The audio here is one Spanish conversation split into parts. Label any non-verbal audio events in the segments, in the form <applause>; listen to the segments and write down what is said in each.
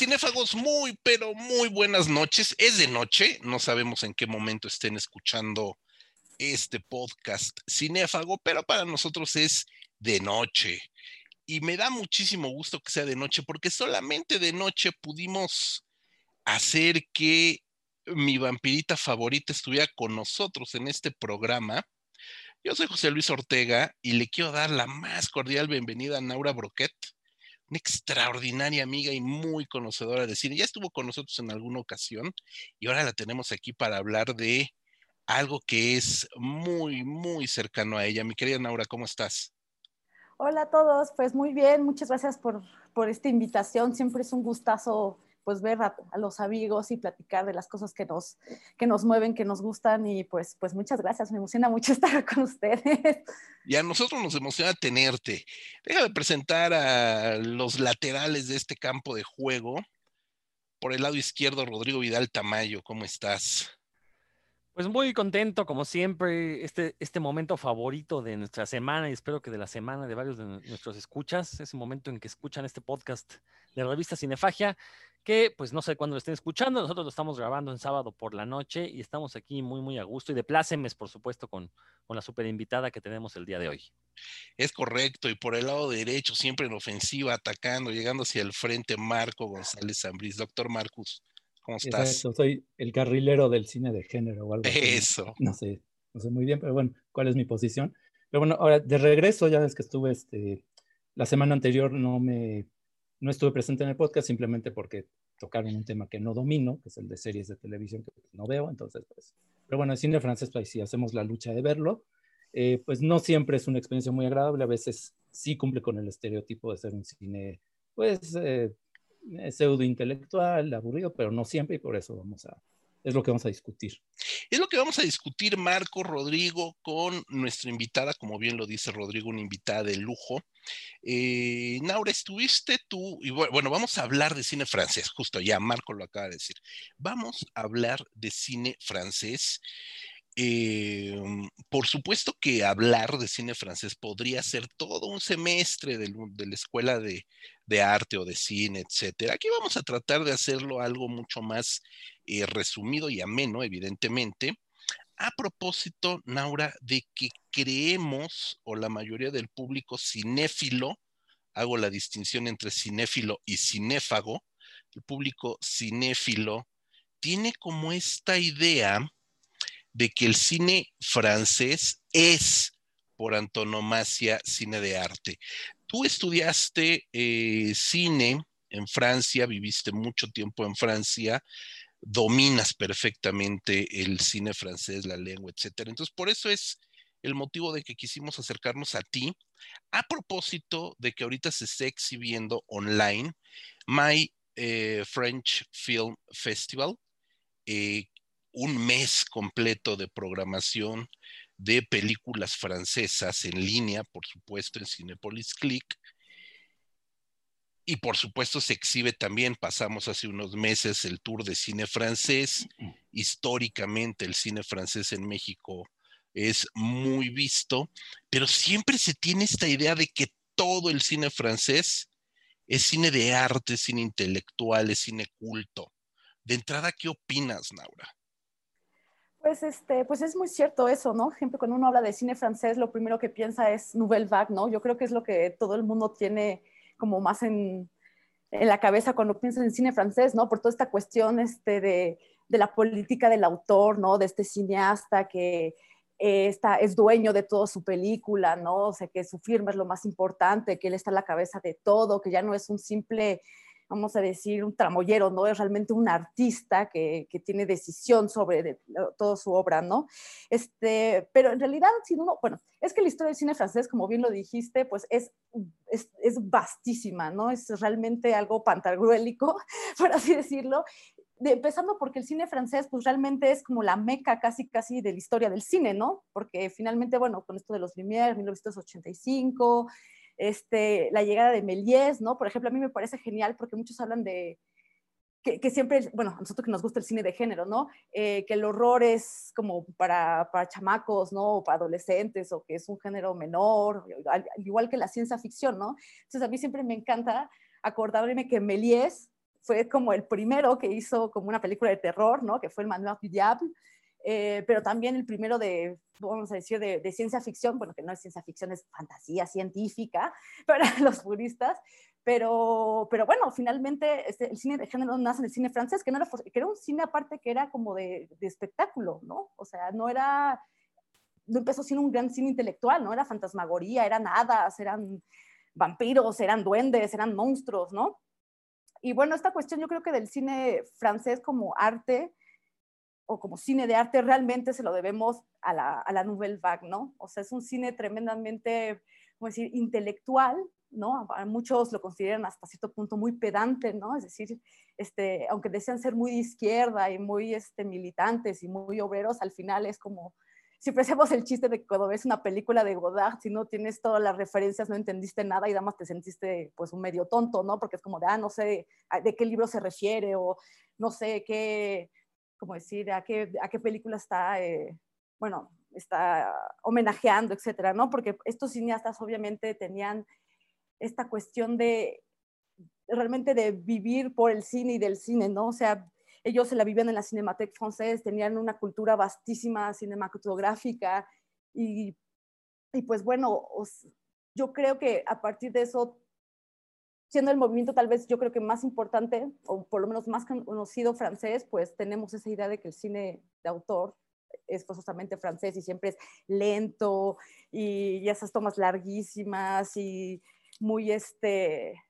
cinéfagos, muy, pero muy buenas noches. Es de noche, no sabemos en qué momento estén escuchando este podcast cinéfago, pero para nosotros es de noche. Y me da muchísimo gusto que sea de noche, porque solamente de noche pudimos hacer que mi vampirita favorita estuviera con nosotros en este programa. Yo soy José Luis Ortega y le quiero dar la más cordial bienvenida a Naura Broquet una extraordinaria amiga y muy conocedora de cine. Ya estuvo con nosotros en alguna ocasión y ahora la tenemos aquí para hablar de algo que es muy, muy cercano a ella. Mi querida Naura, ¿cómo estás? Hola a todos, pues muy bien, muchas gracias por, por esta invitación. Siempre es un gustazo pues ver a, los amigos y platicar de las cosas que nos, que nos mueven, que nos gustan y pues, pues muchas gracias, me emociona mucho <laughs> estar con ustedes. Y a nosotros nos emociona tenerte. Déjame presentar a los laterales de este campo de juego. Por el lado izquierdo, Rodrigo Vidal Tamayo, ¿cómo estás? Pues muy contento, como siempre, este, este momento favorito de nuestra semana y espero que de la semana de varios de nuestros escuchas, ese momento en que escuchan este podcast de la revista Cinefagia, que pues no sé cuándo lo estén escuchando, nosotros lo estamos grabando en sábado por la noche y estamos aquí muy, muy a gusto y de plácemes, por supuesto, con, con la super invitada que tenemos el día de hoy. Es correcto, y por el lado derecho, siempre en ofensiva, atacando, llegando hacia el frente, Marco González Zambriz. Doctor Marcus, ¿cómo estás? Exacto, soy el carrilero del cine de género o algo así. Eso. No sé, no sé muy bien, pero bueno, ¿cuál es mi posición? Pero bueno, ahora de regreso, ya ves que estuve este, la semana anterior, no me no estuve presente en el podcast simplemente porque tocaron un tema que no domino, que es el de series de televisión que no veo, entonces pues, pero bueno, el cine francés, pues sí, hacemos la lucha de verlo, eh, pues no siempre es una experiencia muy agradable, a veces sí cumple con el estereotipo de ser un cine, pues, eh, pseudo intelectual, aburrido, pero no siempre y por eso vamos a, es lo que vamos a discutir. Es lo que vamos a discutir, Marco, Rodrigo, con nuestra invitada, como bien lo dice Rodrigo, una invitada de lujo. Eh, Naura, estuviste tú, y bueno, vamos a hablar de cine francés, justo ya Marco lo acaba de decir. Vamos a hablar de cine francés. Eh, por supuesto que hablar de cine francés podría ser todo un semestre de, la escuela de, de, arte o de cine, etcétera. Aquí vamos a tratar de hacerlo algo mucho más resumido y ameno, evidentemente. A propósito, Naura, de que creemos, o la mayoría del público cinéfilo, hago la distinción entre cinéfilo y cinéfago, el público cinéfilo tiene como esta idea de que el cine francés es por antonomasia cine de arte. Tú estudiaste eh, cine en Francia, viviste mucho tiempo en Francia, dominas perfectamente el cine francés, la lengua, etcétera. Entonces, por eso es el motivo de que quisimos acercarnos a ti. A propósito de que ahorita se está exhibiendo online My eh, French Film Festival, eh, un mes completo de programación de películas francesas en línea, por supuesto, en Cinepolis Click. Y por supuesto se exhibe también, pasamos hace unos meses el tour de cine francés. Históricamente el cine francés en México es muy visto, pero siempre se tiene esta idea de que todo el cine francés es cine de arte, cine intelectual, es cine culto. De entrada, ¿qué opinas, Naura? Pues, este, pues es muy cierto eso, ¿no? Siempre cuando uno habla de cine francés, lo primero que piensa es Nouvelle Vague, ¿no? Yo creo que es lo que todo el mundo tiene como más en, en la cabeza cuando piensa en cine francés, ¿no? Por toda esta cuestión este, de, de la política del autor, ¿no? De este cineasta que eh, está, es dueño de toda su película, ¿no? O sea, que su firma es lo más importante, que él está a la cabeza de todo, que ya no es un simple vamos a decir, un tramoyero, ¿no? Es realmente un artista que, que tiene decisión sobre toda su obra, ¿no? Este, pero en realidad, si uno, bueno, es que la historia del cine francés, como bien lo dijiste, pues es, es, es vastísima, ¿no? Es realmente algo pantagruélico, <laughs> por así decirlo. De, empezando porque el cine francés pues realmente es como la meca casi casi de la historia del cine, ¿no? Porque finalmente, bueno, con esto de los Lumière, 1985, este, la llegada de Méliès, ¿no? Por ejemplo, a mí me parece genial porque muchos hablan de, que, siempre, bueno, a nosotros que nos gusta el cine de género, ¿no? Eh, que el horror es como para, para chamacos, ¿no? O para adolescentes, o que es un género menor, al, igual que la ciencia ficción, ¿no? Entonces a mí siempre me encanta acordarme que Méliès fue como el primero que hizo como una película de terror, ¿no? Que fue el Manuel du Diable, eh, pero también el primero de, vamos a decir, de, ciencia ficción, bueno, que no es ciencia ficción, es fantasía científica <laughs> para los puristas, pero, pero bueno, finalmente este, el cine de género nace en el cine francés, que, no era, que era un cine aparte que era como de, de espectáculo, ¿no? O sea, no era, no empezó siendo un gran cine intelectual, ¿no? Era fantasmagoría, eran hadas, eran vampiros, eran duendes, eran monstruos, ¿no? Y bueno, esta cuestión yo creo que del cine francés como arte, o como cine de arte realmente se lo debemos a la, a la Nouvelle Vague, ¿no? O sea, es un cine tremendamente, ¿cómo decir?, intelectual, ¿no? Muchos lo consideran hasta cierto punto muy pedante, ¿no? Es decir, este, aunque desean ser muy de izquierda y muy este, militantes y muy obreros, al final es como, siempre hacemos el chiste de que cuando ves una película de Godard, si no tienes todas las referencias, no entendiste nada y además te sentiste pues un medio tonto, ¿no? Porque es como de, ah, no sé de qué libro se refiere o no sé qué como decir, a qué, a qué película está, eh, bueno, está homenajeando, etcétera, ¿no? Porque estos cineastas obviamente tenían esta cuestión de realmente de vivir por el cine y del cine, ¿no? O sea, ellos se la vivían en la Cinémathèque Française, tenían una cultura vastísima cinematográfica y, y pues bueno, yo creo que a partir de eso siendo el movimiento tal vez yo creo que más importante, o por lo menos más conocido francés, pues tenemos esa idea de que el cine de autor es forzosamente francés y siempre es lento y, esas tomas larguísimas y muy este,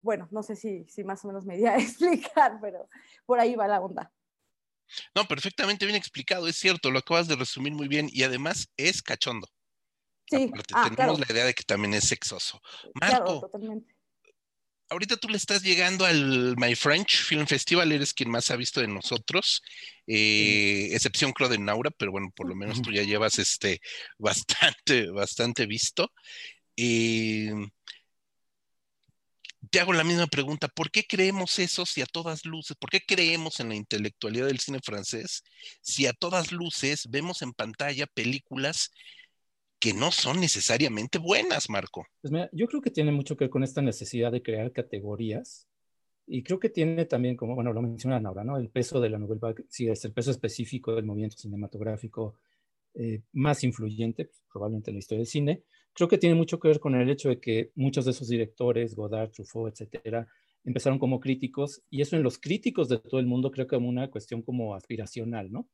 bueno, no sé si, si más o menos me iría a <laughs> explicar, pero por ahí va la onda. No, perfectamente bien explicado, es cierto, lo acabas de resumir muy bien y además es cachondo. Sí, ah, tenemos la idea de que también es sexoso. Marco, claro, totalmente ahorita tú le estás llegando al My French Film Festival, eres quien más ha visto de nosotros, eh, excepción creo de Naura, pero bueno, por lo menos tú ya llevas este <laughs> bastante, bastante visto. Eh, te hago la misma pregunta, ¿por qué creemos eso si a todas luces, por qué creemos en la intelectualidad del cine francés si a todas luces vemos en pantalla películas que no son necesariamente buenas, Marco. Pues mira, yo creo que tiene mucho que ver con esta necesidad de crear categorías y creo que tiene también, como bueno, lo mencionan ahora, ¿no? El peso de la novela, sí, es el peso específico del movimiento cinematográfico eh, más influyente, pues, probablemente en la historia del cine. Creo que tiene mucho que ver con el hecho de que muchos de esos directores, Godard, Truffaut, etcétera, empezaron como críticos y eso en los críticos de todo el mundo creo que es una cuestión como aspiracional, ¿no?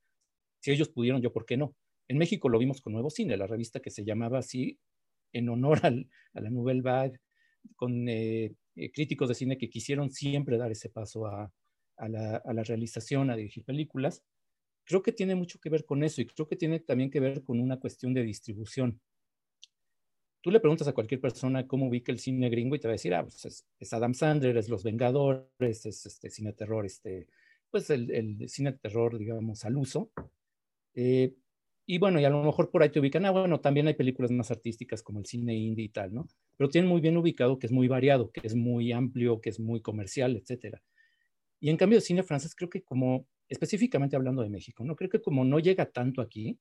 Si ellos pudieron, yo, ¿por qué no? En México lo vimos con Nuevo Cine, la revista que se llamaba así en honor a la Nouvelle Vague, con eh, eh, críticos de cine que quisieron siempre dar ese paso a, la, realización, a dirigir películas. Creo que tiene mucho que ver con eso y creo que tiene también que ver con una cuestión de distribución. Tú le preguntas a cualquier persona cómo ubica el cine gringo y te va a decir, ah, pues es, Adam Sandler, es Los Vengadores, es este cine terror, este, pues el, el cine terror, digamos, al uso. Eh, y bueno, y a lo mejor por ahí te ubican, ah, bueno, también hay películas más artísticas como el cine indie y tal, ¿no? Pero tienen muy bien ubicado que es muy variado, que es muy amplio, que es muy comercial, etcétera. Y en cambio, el cine francés creo que como, específicamente hablando de México, ¿no? Creo que como no llega tanto aquí,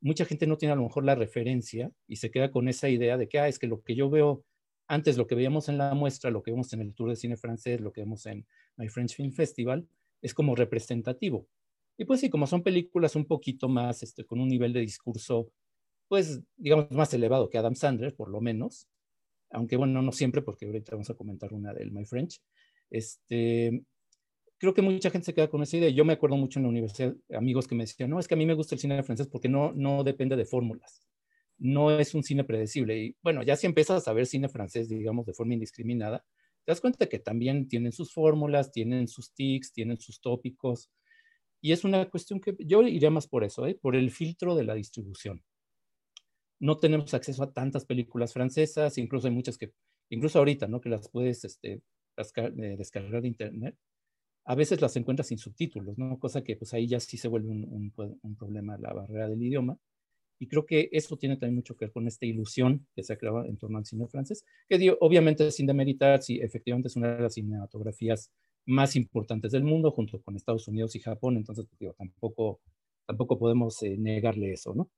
mucha gente no tiene a lo mejor la referencia y se queda con esa idea de que, ah, es que lo que yo veo antes, lo que veíamos en la muestra, lo que vemos en el Tour de Cine Francés, lo que vemos en My French Film Festival, es como representativo. Y pues sí, como son películas un poquito más, este, con un nivel de discurso, pues digamos más elevado que Adam Sandler, por lo menos, aunque bueno, no siempre, porque ahorita vamos a comentar una del My French, este, creo que mucha gente se queda con esa idea. Yo me acuerdo mucho en la universidad, amigos que me decían, no, es que a mí me gusta el cine francés porque no, no depende de fórmulas, no es un cine predecible. Y bueno, ya si empiezas a ver cine francés, digamos, de forma indiscriminada, te das cuenta que también tienen sus fórmulas, tienen sus tics, tienen sus tópicos, y es una cuestión que yo iría más por eso, ¿eh? por el filtro de la distribución. No tenemos acceso a tantas películas francesas, incluso hay muchas que, incluso ahorita, ¿no? Que las puedes este, eh, descargar de internet. A veces las encuentras sin subtítulos, ¿no? Cosa que pues ahí ya sí se vuelve un, un, problema la barrera del idioma. Y creo que eso tiene también mucho que ver con esta ilusión que se ha creado en torno al cine francés, que obviamente sin demeritar, si efectivamente es una de las cinematografías más importantes del mundo, junto con Estados Unidos y Japón, entonces pues, digo, tampoco, tampoco podemos eh, negarle eso, ¿no?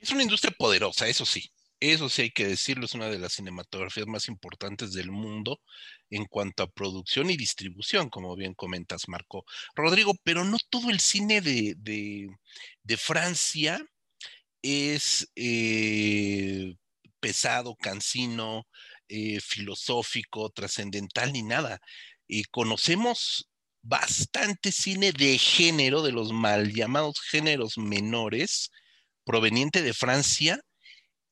Es una industria poderosa, eso sí. Eso sí hay que decirlo, es una de las cinematografías más importantes del mundo en cuanto a producción y distribución, como bien comentas, Marco. Rodrigo, pero no todo el cine de, de, Francia es eh, pesado, cansino, eh, filosófico, trascendental, ni nada. Y conocemos bastante cine de género, de los mal llamados géneros menores, proveniente de Francia,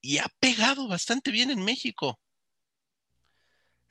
y ha pegado bastante bien en México.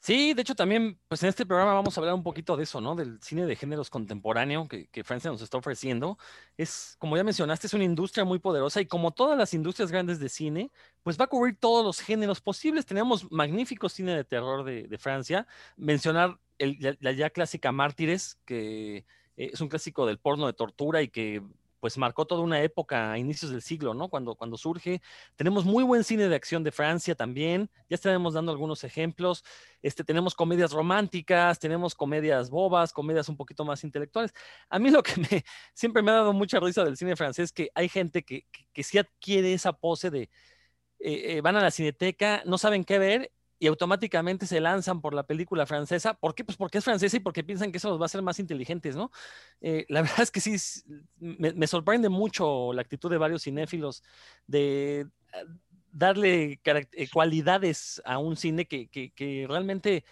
Sí, de hecho también, pues en este programa vamos a hablar un poquito de eso, ¿no? Del cine de géneros contemporáneo que, Francia nos está ofreciendo. Es, como ya mencionaste, es una industria muy poderosa y como todas las industrias grandes de cine, pues va a cubrir todos los géneros posibles. Tenemos magnífico cine de terror de, Francia. Mencionar la, ya clásica Mártires, que eh, es un clásico del porno de tortura y que pues marcó toda una época a inicios del siglo, ¿no? Cuando, cuando surge. Tenemos muy buen cine de acción de Francia también, ya estaremos dando algunos ejemplos. Este, tenemos comedias románticas, tenemos comedias bobas, comedias un poquito más intelectuales. A mí lo que me, siempre me ha dado mucha risa del cine francés que hay gente que, que, sí adquiere esa pose de, eh, eh, van a la cineteca, no saben qué ver y automáticamente se lanzan por la película francesa. ¿Por qué? Pues porque es francesa y porque piensan que eso los va a hacer más inteligentes, ¿no? Eh, la <laughs> verdad es que sí, me, sorprende mucho la actitud de varios cinéfilos de ah, darle eh, cualidades a un cine que, que, realmente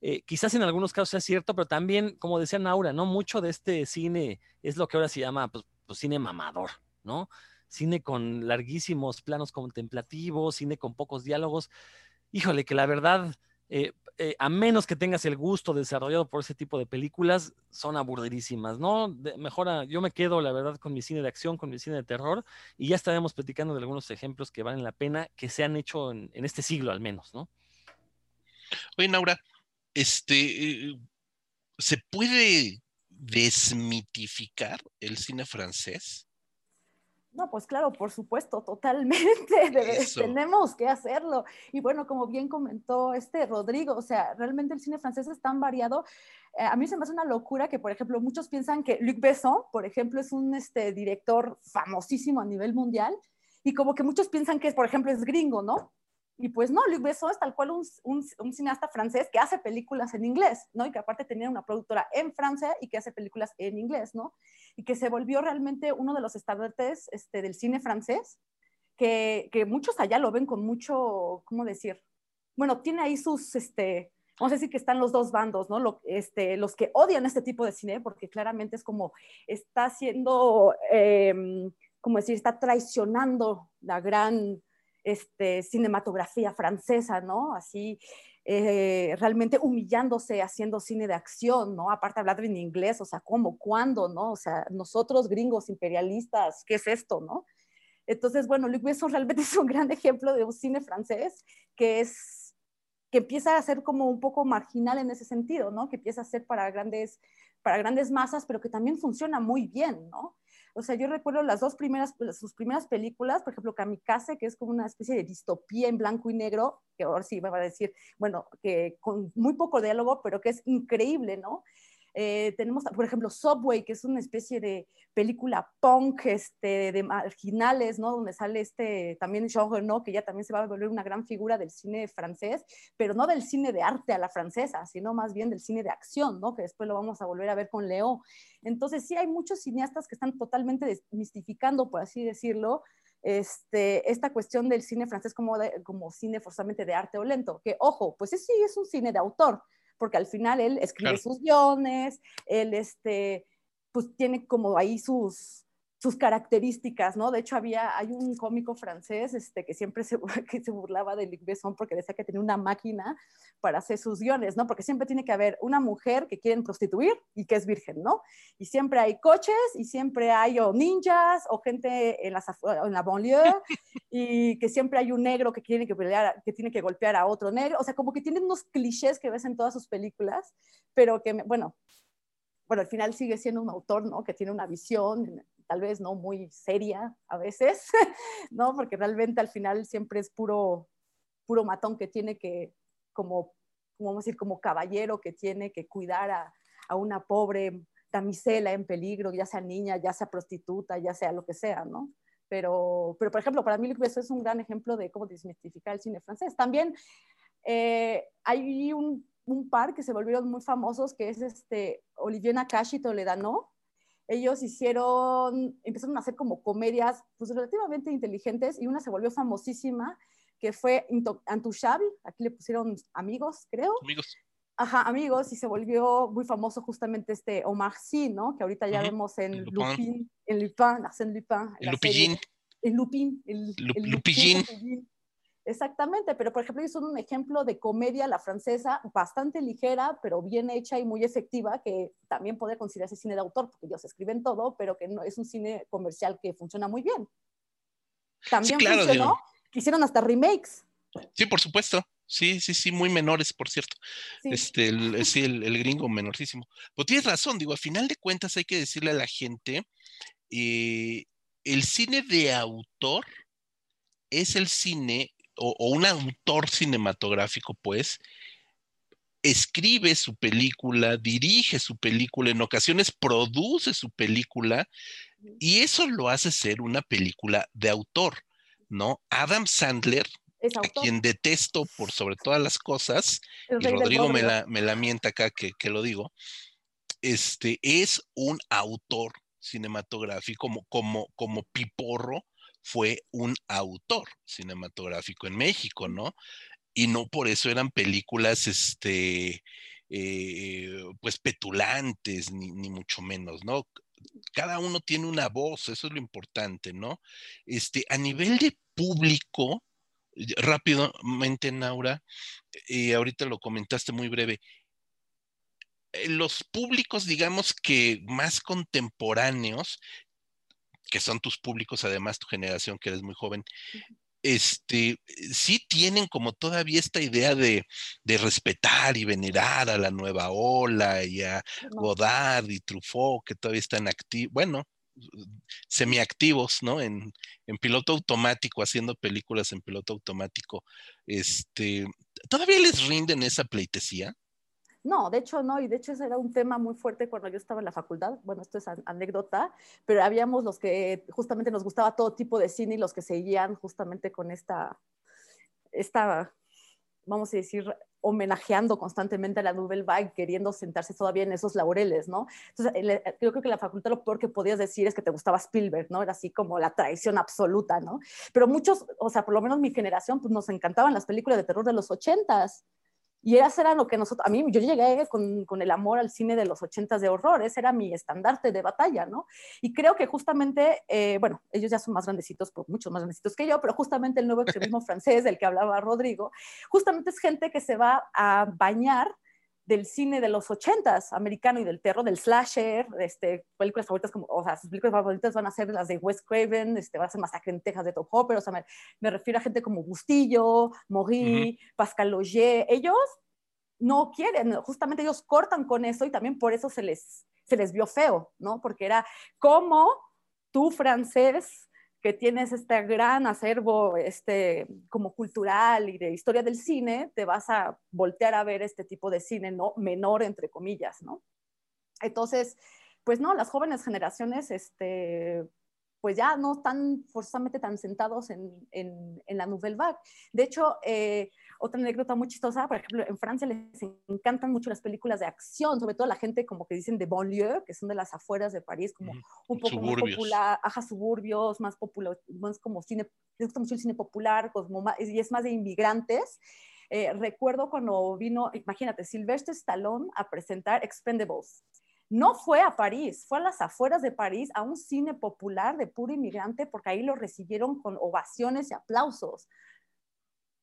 eh, quizás en algunos casos sea cierto, pero también, como decía Naura, ¿no? Mucho de este cine es lo que ahora se llama pues, pues cine mamador, ¿no? Cine con larguísimos planos contemplativos, cine con pocos diálogos híjole, que la verdad, eh, eh, a menos que tengas el gusto desarrollado por ese tipo de películas, son aburridísimas, ¿no? mejor, yo me quedo, la verdad, con mi cine de acción, con mi cine de terror, y ya estaremos platicando de algunos ejemplos que valen la pena, que se han hecho en, este siglo al menos, ¿no? Oye, Naura, este, eh, ¿se puede desmitificar el cine francés? No, pues claro, por supuesto, totalmente. <laughs> tenemos que hacerlo. Y bueno, como bien comentó este Rodrigo, o sea, realmente el cine francés es tan variado. Eh, a mí se me hace una locura que, por ejemplo, muchos piensan que Luc Besson, por ejemplo, es un este, director famosísimo a nivel mundial. Y como que muchos piensan que, por ejemplo, es gringo, ¿no? Y pues no, Luc Besson es tal cual un, un, cineasta francés que hace películas en inglés, ¿no? Y que aparte tenía una productora en Francia y que hace películas en inglés, ¿no? Y que se volvió realmente uno de los estandartes este, del cine francés, que, que, muchos allá lo ven con mucho, ¿cómo decir? Bueno, tiene ahí sus, este, vamos a decir que están los dos bandos, ¿no? Lo, este, los que odian este tipo de cine, porque claramente es como está haciendo, eh, como decir, está traicionando la gran este, cinematografía francesa, ¿no? Así, eh, realmente humillándose haciendo cine de acción, ¿no? Aparte hablar en inglés, o sea, ¿cómo? ¿Cuándo? ¿No? O sea, nosotros gringos imperialistas, ¿qué es esto? ¿No? Entonces, bueno, Luc Besson <laughs> realmente es un gran ejemplo de un cine francés que es que empieza a ser como un poco marginal en ese sentido, ¿no? Que empieza a ser para grandes, para grandes masas, pero que también funciona muy bien, ¿no? O sea, yo recuerdo las dos primeras, sus primeras películas, por ejemplo, Kamikaze, que es como una especie de distopía en blanco y negro, que ahora sí me va a decir, bueno, que con muy poco diálogo, pero que es increíble, ¿no? Eh, tenemos, por ejemplo, Subway, que es una especie de película punk este, de marginales, ¿no? Donde sale este también Jean Reno, que ya también se va a volver una gran figura del cine francés, pero no del cine de arte a la francesa, sino más bien del cine de acción, ¿no? Que después lo vamos a volver a ver con Leo. Entonces, sí hay muchos cineastas que están totalmente desmistificando, por así decirlo, este, esta cuestión del cine francés como, como cine forzosamente de arte o lento, que ojo, pues sí, es un cine de autor, porque al final él escribe sus guiones, él este, pues tiene como ahí sus, sus características, ¿no? De hecho, había, hay un cómico francés este, que siempre se, <laughs> que se burlaba de Luc Besson porque decía que tenía una máquina para hacer sus guiones, ¿no? Porque siempre tiene que haber una mujer que quieren prostituir y que es virgen, ¿no? Y siempre hay coches y siempre hay o ninjas o gente en, en la banlieue <laughs> y que siempre hay un negro que tiene que pelear, que tiene que golpear a otro negro, o sea, como que tienen unos clichés que ves en todas sus películas, pero que, bueno, bueno, al final sigue siendo un autor, ¿no? Que tiene una visión, tal vez no muy seria a veces, <laughs> ¿no? Porque realmente al final siempre es puro, puro matón que tiene que, como, vamos a decir, como caballero que tiene que cuidar a, a una pobre damisela en peligro, ya sea niña, ya sea prostituta, ya sea lo que sea, ¿no? pero, pero por ejemplo, para mí Luc Besson es un gran ejemplo de cómo desmitificar el cine francés. También eh, hay un, un, par que se volvieron muy famosos, que es este Olivier Nakash y Toledano. Ellos hicieron, empezaron a hacer como comedias pues, relativamente inteligentes y una se volvió famosísima, que fue Intouchable, aquí le pusieron amigos, creo. Amigos. Ajá, amigos, y se volvió muy famoso justamente este Omar Sy, ¿no? Que ahorita ya vemos en Lupin, en Lupin, Arsène Lupin. En Lupillín. En Lupin. El, el Lupillín. Exactamente, pero por ejemplo, son un ejemplo de comedia, la francesa, bastante ligera, pero bien hecha y muy efectiva, que también puede considerarse cine de autor, porque ellos escriben todo, pero que no es un cine comercial que funciona muy bien. También sí, claro, funcionó, hicieron hasta remakes. Sí, por supuesto. Sí, sí, sí, muy menores, por cierto. Sí. Este, el, sí, el, el, gringo menorcísimo. Pues tienes razón, digo, a final de cuentas hay que decirle a la gente, eh, el cine de autor es el cine, o, o, un autor cinematográfico, pues, escribe su película, dirige su película, en ocasiones produce su película, y eso lo hace ser una película de autor, ¿no? Adam Sandler, a quien detesto por sobre todas las cosas, y Rodrigo me la, me la, mienta acá que, que, lo digo, este, es un autor cinematográfico como, como, como Piporro fue un autor cinematográfico en México, ¿no? Y no por eso eran películas, este, eh, pues petulantes, ni, ni mucho menos, ¿no? Cada uno tiene una voz, eso es lo importante, ¿no? Este, a nivel de público, rápidamente, Naura, y ahorita lo comentaste muy breve, eh, los públicos, digamos que más contemporáneos, que son tus públicos, además tu generación, que eres muy joven, este, sí tienen como todavía esta idea de, de respetar y venerar a la nueva ola y a Godard y Truffaut, que todavía están activos, bueno, semiactivos, ¿no? En, en, piloto automático, haciendo películas en piloto automático. Este, ¿Todavía les rinden esa pleitesía? No, de hecho no, y de hecho ese era un tema muy fuerte cuando yo estaba en la facultad. Bueno, esto es anécdota, pero habíamos los que justamente nos gustaba todo tipo de cine y los que seguían justamente con esta, esta vamos a decir, homenajeando constantemente a la Nouvelle Vague, queriendo sentarse todavía en esos laureles, ¿no? Entonces, yo creo que la facultad lo peor que podías decir es que te gustaba Spielberg, ¿no? Era así como la traición absoluta, ¿no? Pero muchos, o sea, por lo menos mi generación, pues nos encantaban las películas de terror de los ochentas. Y eso era lo que nosotros, a mí, yo llegué con, con el amor al cine de los ochentas de horror, ese era mi estandarte de batalla, ¿no? Y creo que justamente, eh, bueno, ellos ya son más grandecitos, pues muchos más grandecitos que yo, pero justamente el nuevo extremismo <laughs> francés del que hablaba Rodrigo, justamente es gente que se va a bañar del cine de los ochentas americano y del terror, del slasher, este, películas favoritas como, o sea, sus películas favoritas van a ser las de Wes Craven, este, va a ser Masacre en Texas de Top Hopper, o sea, me, me refiero a gente como Bustillo, Mori, uh -huh. Pascal Logier, ellos no quieren, justamente ellos cortan con eso y también por eso se les, se les vio feo, ¿no? Porque era como tú francés que tienes este gran acervo este, como cultural y de historia del cine, te vas a voltear a ver este tipo de cine ¿no? menor, entre comillas, ¿no? Entonces, pues no, las jóvenes generaciones, este, pues ya no están forzosamente tan sentados en, en, en la Nouvelle Vague. De hecho, eh, otra anécdota muy chistosa, por ejemplo, en Francia les encantan mucho las películas de acción, sobre todo la gente como que dicen de banlieue, que son de las afueras de París, como un poco suburbios. más popular, ajá, suburbios, más popular, más como cine, les gusta mucho el cine popular, como más, y es más de inmigrantes. Eh, recuerdo cuando vino, imagínate, Sylvester Stallone a presentar Expendables. No fue a París, fue a las afueras de París, a un cine popular de puro inmigrante, porque ahí lo recibieron con ovaciones y aplausos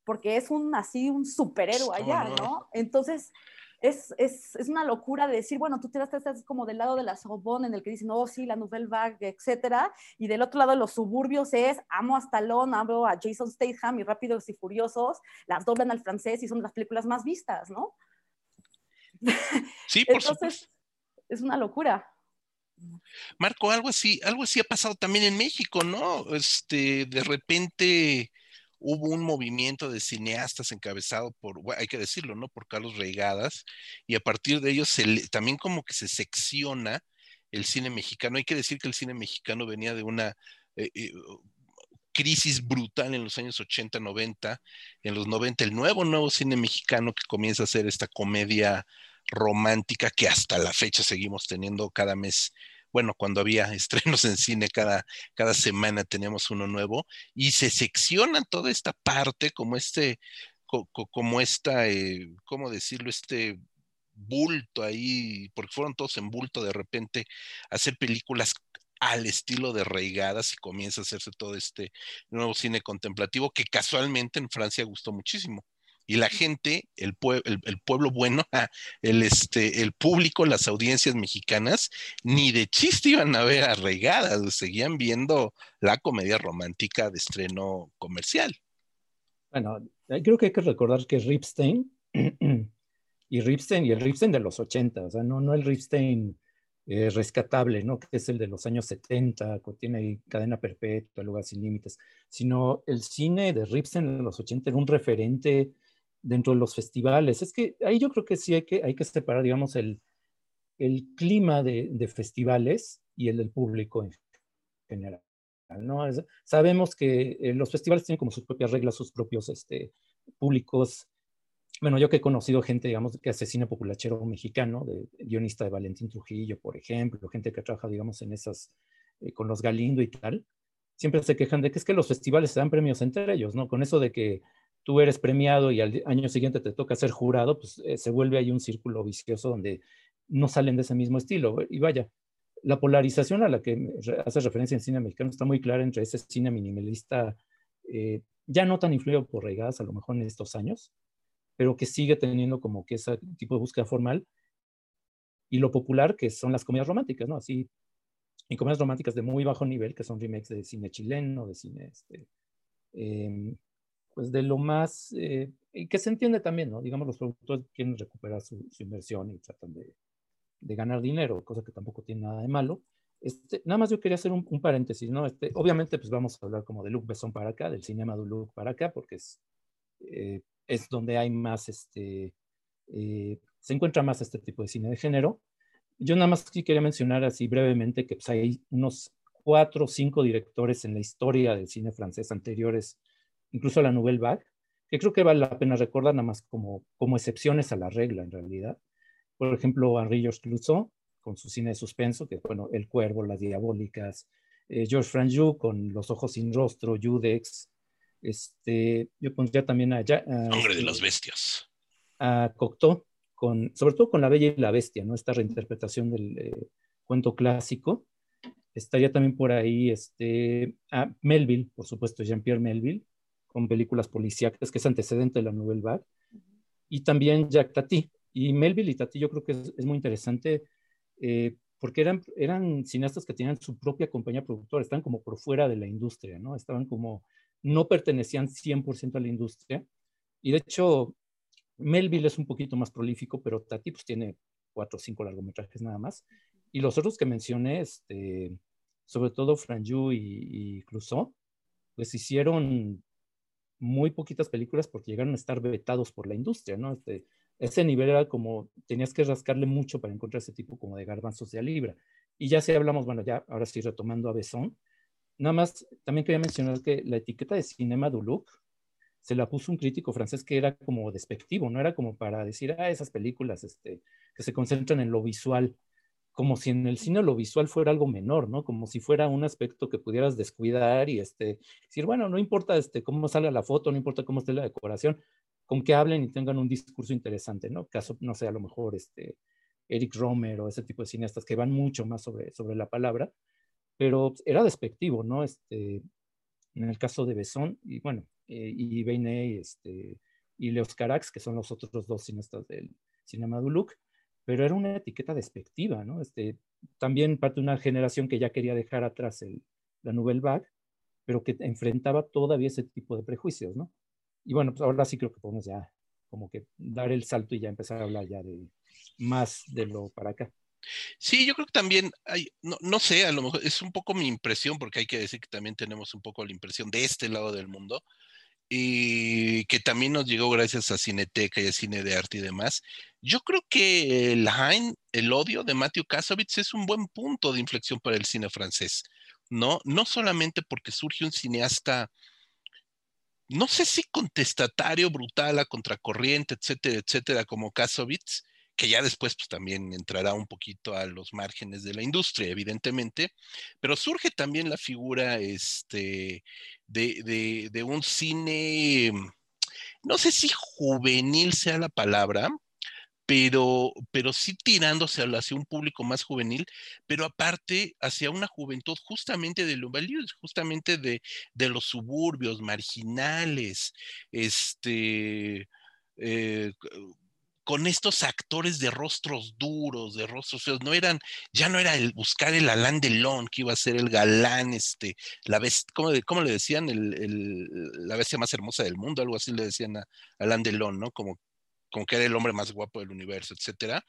porque es un así un superhéroe allá, no? Entonces, es, es, es, una locura de decir, bueno, tú te estás como del lado de la Sorbonne, en el que dicen, oh, sí, la Nouvelle Vague, etcétera, y del otro lado de los suburbios es, amo a Stallone, amo a Jason Statham y Rápidos y Furiosos, las doblan al francés y son las películas más vistas, ¿no? Sí, <laughs> por Entonces, supuesto. Es una locura. Marco, algo así, algo así ha pasado también en México, ¿no? Este, de repente hubo un movimiento de cineastas encabezado por, hay que decirlo, ¿no? Por Carlos Reigadas, y a partir de ellos también como que se secciona el cine mexicano. Hay que decir que el cine mexicano venía de una, eh, eh, crisis brutal en los años 80, 90, en los 90, el nuevo, nuevo cine mexicano que comienza a hacer esta comedia romántica que hasta la fecha seguimos teniendo cada mes. Bueno, cuando había <laughs> estrenos en cine, cada, cada semana teníamos uno nuevo y se secciona toda esta parte como este, como esta, eh, ¿cómo decirlo? Este bulto ahí, porque fueron todos en bulto de repente, hacer películas al estilo de Reigadas y comienza a hacerse todo este nuevo cine contemplativo que casualmente en Francia gustó muchísimo. Y la gente, el, el, pueblo bueno, <laughs> el, este, el público, las audiencias mexicanas, ni de chiste iban a ver arraigadas, seguían viendo la comedia romántica de estreno comercial. Bueno, creo que hay que recordar que Ripstein <clears throat> y Ripstein y el Ripstein de los 80, o sea, no, no el Ripstein eh, rescatable, ¿no? Que es el de los años 70, tiene cadena perpetua, lugar sin límites, sino el cine de Ripstein de los 80 era un referente dentro de los festivales. Es que ahí yo creo que sí hay que, hay que separar, digamos, el, el clima de, de festivales y el del público en general. ¿no? sabemos que eh, los festivales tienen como sus propias reglas, sus propios este, públicos bueno, yo que he conocido gente, digamos, que hace cine populachero mexicano, de, guionista de Valentín Trujillo, por ejemplo, gente que trabaja, digamos, en esas, eh, con los Galindo y tal, siempre se quejan de que es que los festivales se dan premios entre ellos, ¿no? Con eso de que tú eres premiado y al año siguiente te toca ser jurado, pues eh, se vuelve ahí un círculo vicioso donde no salen de ese mismo estilo. Y vaya, la polarización a la que hace referencia en cine mexicano está muy clara entre ese cine minimalista, eh, ya no tan influido por regadas a lo mejor en estos años, pero que sigue teniendo como que ese tipo de búsqueda formal. Y lo popular, que son las comedias románticas, ¿no? Así, y comedias románticas de muy bajo nivel, que son remakes de cine chileno, de cine, este, em, pues de lo más, eh, que se entiende también, ¿no? Digamos, los productores quieren recuperar su, inversión y tratan de, de, ganar dinero, cosa que tampoco tiene nada de malo. Este, nada más yo quería hacer un, paréntesis, ¿no? Este, obviamente, pues vamos a hablar como de Luc Besson para acá, del cinema de Luc para acá, porque es eh, es donde hay más, este, eh, se encuentra más este tipo de cine de género. Yo nada más sí quería mencionar así brevemente que pues, hay unos cuatro o cinco directores en la historia del cine francés anteriores, incluso a la Nouvelle Vague, que creo que vale la pena recordar nada más como, como excepciones a la regla en realidad. Por ejemplo, Henri Georges Clouseau, con su cine de suspenso, que bueno, El Cuervo, Las Diabólicas, eh, Georges Franju con Los Ojos Sin Rostro, Judex, este, yo pondría también a... Hombre de este, las bestias. A Cocteau, con, sobre todo con La Bella y la Bestia, ¿no? Esta reinterpretación del eh, cuento clásico. Estaría también por ahí este, a Melville, por supuesto, Jean-Pierre Melville, con películas policíacas, que es antecedente de la Nouvelle Vague. Y también Jacques Tati. Y Melville y Tati yo creo que es, muy interesante eh, porque eran, eran cineastas que tenían su propia compañía productora, estaban como por fuera de la industria, ¿no? Estaban como no pertenecían 100% a la industria. Y de hecho, Melville es un poquito más prolífico, pero Tati pues tiene cuatro o cinco largometrajes nada más. Y los otros que mencioné, este, sobre todo Franju y, y Clouseau, pues hicieron muy poquitas películas porque llegaron a estar vetados por la industria, ¿no? Este, ese nivel era como, tenías que rascarle mucho para encontrar ese tipo como de garbanzos de libra. Y ya si hablamos, bueno, ya ahora sí retomando a Besson, Nada más, también quería mencionar que la etiqueta de Cinema du Look se la puso un crítico francés que era como despectivo, no era como para decir, ah, esas películas este, que se concentran en lo visual, como si en el cine lo visual fuera algo menor, ¿no? Como si fuera un aspecto que pudieras descuidar y este, decir, bueno, no importa este, cómo salga la foto, no importa cómo esté la decoración, con que hablen y tengan un discurso interesante, ¿no? Caso, no sé, a lo mejor este, Eric Romer o ese tipo de cineastas que van mucho más sobre, sobre la palabra, pero era despectivo, ¿no? Este, en el caso de Besson, y bueno, eh, y este, y Leos Carax, que son los otros dos cineastas del cinema Duluc, pero era una etiqueta despectiva, ¿no? Este, también parte de una generación que ya quería dejar atrás el, la Nouvelle Vague, pero que enfrentaba todavía ese tipo de prejuicios, ¿no? Y bueno, pues ahora sí creo que podemos ya como que dar el salto y ya empezar a hablar ya de más de lo para acá. Sí, yo creo que también hay, no, no, sé, a lo mejor es un poco mi impresión, porque hay que decir que también tenemos un poco la impresión de este lado del mundo, y que también nos llegó gracias a Cineteca y a Cine de Arte y demás. Yo creo que el Hein, el odio de Matthew Kassovitz es un buen punto de inflexión para el cine francés. ¿no? No solamente porque surge un cineasta, no sé si contestatario, brutal, a contracorriente, etcétera, etcétera, como Kasovitz, que ya después pues, también entrará un poquito a los márgenes de la industria, evidentemente, pero surge también la figura este, de, de un cine, no sé si juvenil sea la palabra, pero, pero sí tirándose hacia un público más juvenil, pero aparte hacia una juventud justamente de los justamente de, de, los suburbios marginales, este, eh, con estos actores de rostros duros, de rostros feos, no eran, ya no era el buscar el Alain Delon, que iba a ser el galán, este, la vez, ¿cómo, ¿cómo, le decían? El, la bestia más hermosa del mundo, algo así le decían a Alain Delon, ¿no? Como como que era el hombre más guapo del universo, etcétera,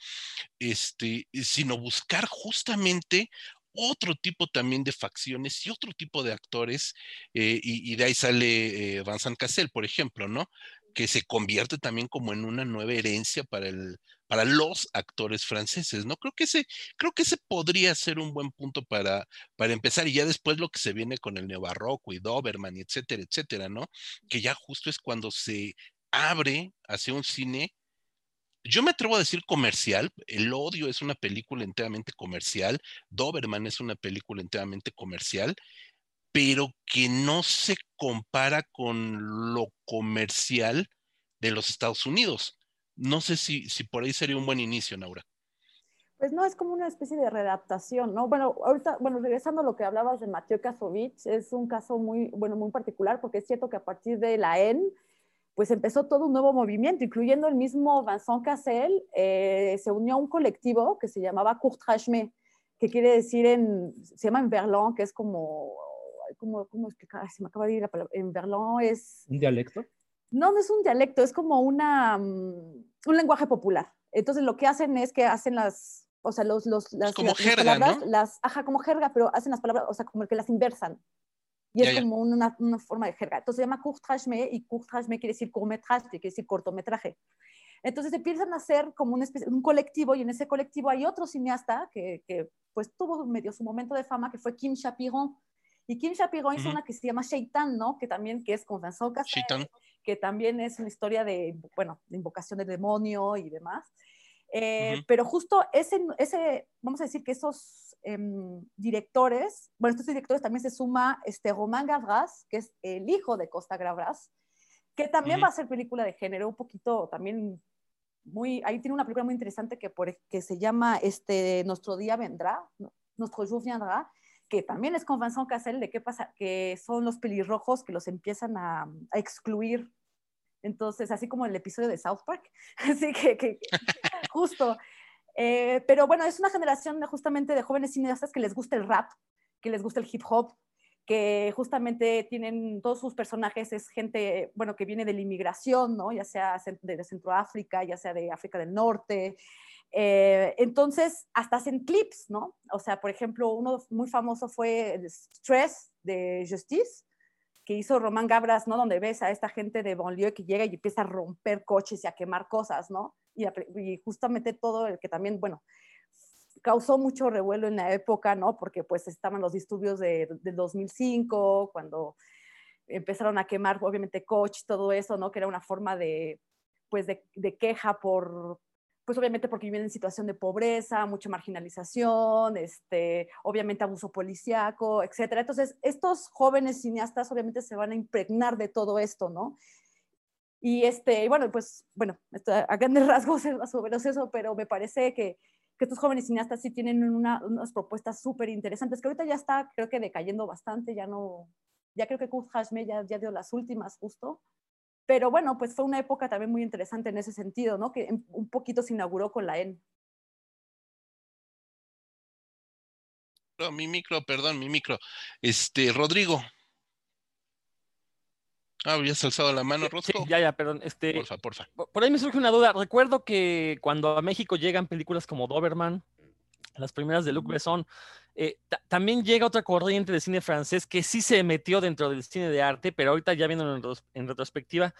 este, sino buscar justamente otro tipo también de facciones y otro tipo de actores, eh, y, de ahí sale eh, Cassel, por ejemplo, ¿no? Que se convierte también como en una nueva herencia para, el, para los actores franceses, ¿no? Creo que, ese, creo que ese podría ser un buen punto para, para empezar, y ya después lo que se viene con el neobarroco y Doberman, etcétera, etcétera, ¿no? Que ya justo es cuando se abre hacia un cine, yo me atrevo a decir comercial, El odio es una película enteramente comercial, Doberman es una película enteramente comercial, pero que no se compara con lo comercial de los Estados Unidos. No sé si, si por ahí sería un buen inicio, Naura. Pues no, es como una especie de readaptación, ¿no? Bueno, ahorita, bueno, regresando a lo que hablabas de Mateo Kasovich, es un caso muy, bueno, muy particular, porque es cierto que a partir de la EN, pues empezó todo un nuevo movimiento, incluyendo el mismo Vincent Cassel, eh, se unió a un colectivo que se llamaba Courtrajme, que quiere decir en, se llama en Verlan, que es como, ¿cómo, cómo explicar? Se me acaba de ir la palabra, en Verlan es... ¿Un dialecto? No, no es un dialecto, es como una, mm, un lenguaje popular. Entonces lo que hacen es que hacen las, o sea, los, los, las, como jerga, palabras, las, ajá, como jerga, pero hacen las palabras, o sea, como que las inversan. Y es como una, una, forma de jerga. Entonces se llama courtrajme y courtrajme quiere decir courtmetrage, quiere decir cortometraje. Entonces empiezan a hacer como un, un colectivo y en ese colectivo hay otro cineasta que, que, pues tuvo medio su momento de fama que fue Kim Chapiron. Y Kim Chapiron hizo una que se llama Shaitan, ¿no? Que también que es con Vincent que también es una historia de, bueno, de invocación del demonio y demás. Eh, pero justo ese, ese, vamos a decir que esos em, directores, bueno, estos directores también se suma este Román Gavras, que es el hijo de Costa Gavras, que también va a ser película de género, un poquito también muy, ahí tiene una película muy interesante que, por, que se llama este, Nuestro día vendrá, Nuestro jour viendrá, que también es con Vincent Cassel, de qué pasa, que son los pelirrojos que los empiezan a, a excluir entonces, así como el episodio de South Park. <laughs> Así que, <laughs> justo. Eh, pero bueno, es una generación justamente de jóvenes cineastas que les gusta el rap, que les gusta el hip hop, que justamente tienen todos sus personajes, es gente, bueno, que viene de la inmigración, ¿no? Ya sea de Centroáfrica, ya sea de África del Norte. Eh, entonces, hasta hacen clips, ¿no? O sea, por ejemplo, uno muy famoso fue el Stress de Justice, que hizo Román Gabras, ¿no? Donde ves a esta gente de banlieue que llega y empieza a romper coches y a quemar cosas, ¿no? Y, justamente todo el que también, bueno, causó mucho revuelo en la época, ¿no? Porque pues estaban los disturbios de, 2005, cuando empezaron a quemar, obviamente, coches, todo eso, ¿no? Que era una forma de, pues, de, de queja por, pues obviamente porque viven en situación de pobreza, mucha marginalización, este, obviamente abuso policíaco, etcétera. Entonces, estos jóvenes cineastas obviamente se van a impregnar de todo esto, ¿no? Y este, bueno, pues, bueno, a grandes <laughs> rasgos es más o menos eso, pero me parece que, que estos jóvenes cineastas sí tienen unas propuestas súper interesantes, que ahorita ya está, creo que decayendo bastante, ya no, ya creo que Kurt Hashme ya, ya dio las últimas justo, pero bueno, pues fue una época también muy interesante en ese sentido, ¿no? Que un poquito se inauguró con la EN. No, mi micro, perdón, mi micro. Este, Rodrigo. Ah, habías alzado la mano, Rosco. ya, ya, perdón. Este, porfa, porfa. Por ahí me surge una duda. Recuerdo que cuando a México llegan películas como Doberman, las primeras de Luc Besson, eh, también llega otra corriente de cine francés que sí se metió dentro del cine de arte, pero ahorita ya viendo en, retrospectiva,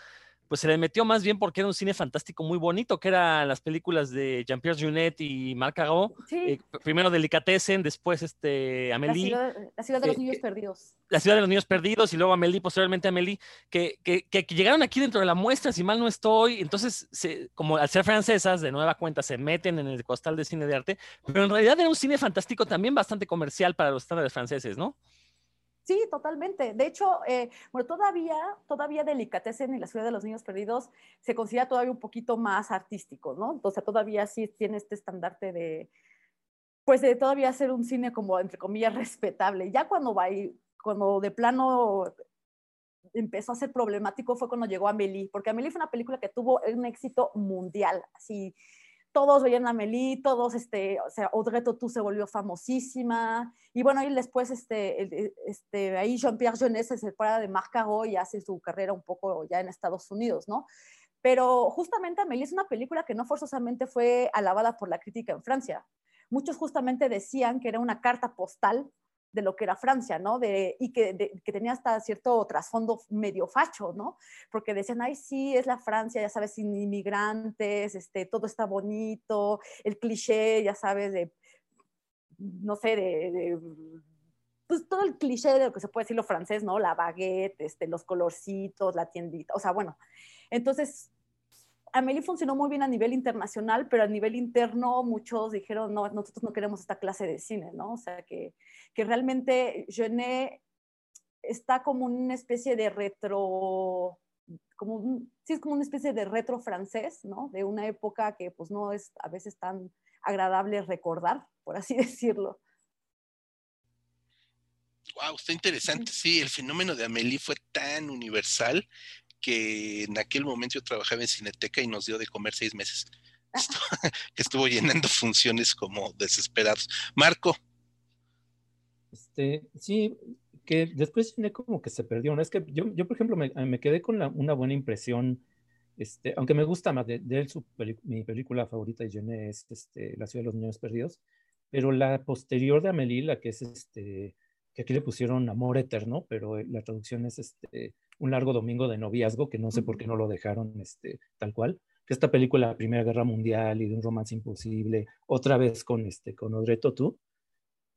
pues se le metió más bien porque era un cine fantástico muy bonito, que eran las películas de Jean-Pierre Junet y Marc Caro. Eh, primero Delicatessen, después este, Amélie. La ciudad, de los niños perdidos. La ciudad de los niños perdidos y luego Amélie, posteriormente Amélie, que, que, que, llegaron aquí dentro de la muestra, si mal no estoy. Entonces, como al ser francesas, de nueva cuenta, se meten en el costal de cine de arte, pero en realidad era un cine fantástico también bastante comercial para los estándares franceses, ¿no? Sí, totalmente. De hecho, eh, bueno, todavía, todavía Delicatessen en la ciudad de los niños perdidos se considera todavía un poquito más artístico, ¿no? Sea, todavía sí tiene este estandarte de, pues de todavía hacer un cine como, entre comillas, respetable. Ya cuando va cuando de plano empezó a ser problemático fue cuando llegó Amélie, porque Amélie fue una película que tuvo un éxito mundial, así todos veían a Amélie, todos, este, o sea, Audrey Tautou se volvió famosísima, y bueno, y después, este, este, ahí Jean-Pierre Jeunet se separa de Marc Caro y hace su carrera un poco ya en Estados Unidos, ¿no? Pero justamente Amélie es una película que no forzosamente fue alabada por la crítica en Francia. Muchos justamente decían que era una carta postal de lo que era Francia, ¿no? De, y que, que, tenía hasta cierto trasfondo medio facho, ¿no? Porque decían, ay, sí, es la Francia, ya sabes, sin inmigrantes, este, todo está bonito, el cliché, ya sabes, de, no sé, de, pues todo el cliché de lo que se puede decir lo francés, ¿no? La baguette, este, los colorcitos, la tiendita, o sea, bueno, entonces Amélie funcionó muy bien a nivel internacional, pero a nivel interno muchos dijeron, no, nosotros no queremos esta clase de cine, ¿no? O sea, que, que realmente Genet está como una especie de retro, como sí es como una especie de retro francés, ¿no? De una época que pues no es a veces tan agradable recordar, por así <laughs> decirlo. Wow, está interesante. Sí, el fenómeno de Amélie fue tan universal que en aquel momento yo trabajaba en Cineteca y nos dio de comer seis meses. que <laughs> estuvo llenando funciones como desesperados. Marco. Este, sí, que después como que se perdió. ¿no? Es que yo, yo por ejemplo, me, me quedé con una buena impresión, este, aunque me gusta más de, él, su mi película favorita de Jenny es este, La ciudad de los niños perdidos, pero la posterior de Amélie, la que es este, que aquí le pusieron Amor Eterno, pero la traducción es este, un largo domingo de noviazgo, que no sé por qué no lo dejaron este, tal cual, que esta película de la Primera Guerra Mundial y de un romance imposible, otra vez con, este, con Audrey Tautou,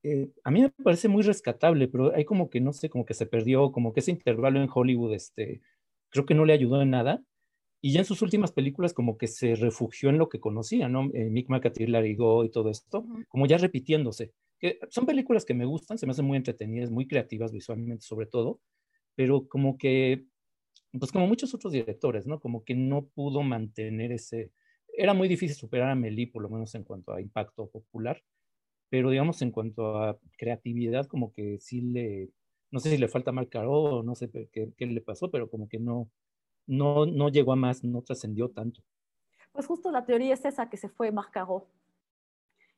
eh, a mí me parece muy rescatable, pero hay como que, no sé, como que se perdió, como que ese intervalo en Hollywood, este, creo que no le ayudó en nada, y ya en sus últimas películas como que se refugió en lo que conocía, ¿no? Eh, Mick McAteer, Larry y todo esto, como ya repitiéndose. Que son películas que me gustan, se me hacen muy entretenidas, muy creativas visualmente sobre todo, pero como que, pues como muchos otros directores, ¿no? Como que no pudo mantener ese, era muy difícil superar a Meli, por lo menos en cuanto a impacto popular, pero digamos en cuanto a creatividad, como que sí le, no sé si le falta marcar o no sé qué, qué, le pasó, pero como que no, no, no llegó a más, no trascendió tanto. Pues justo la teoría es esa que se fue Mascaró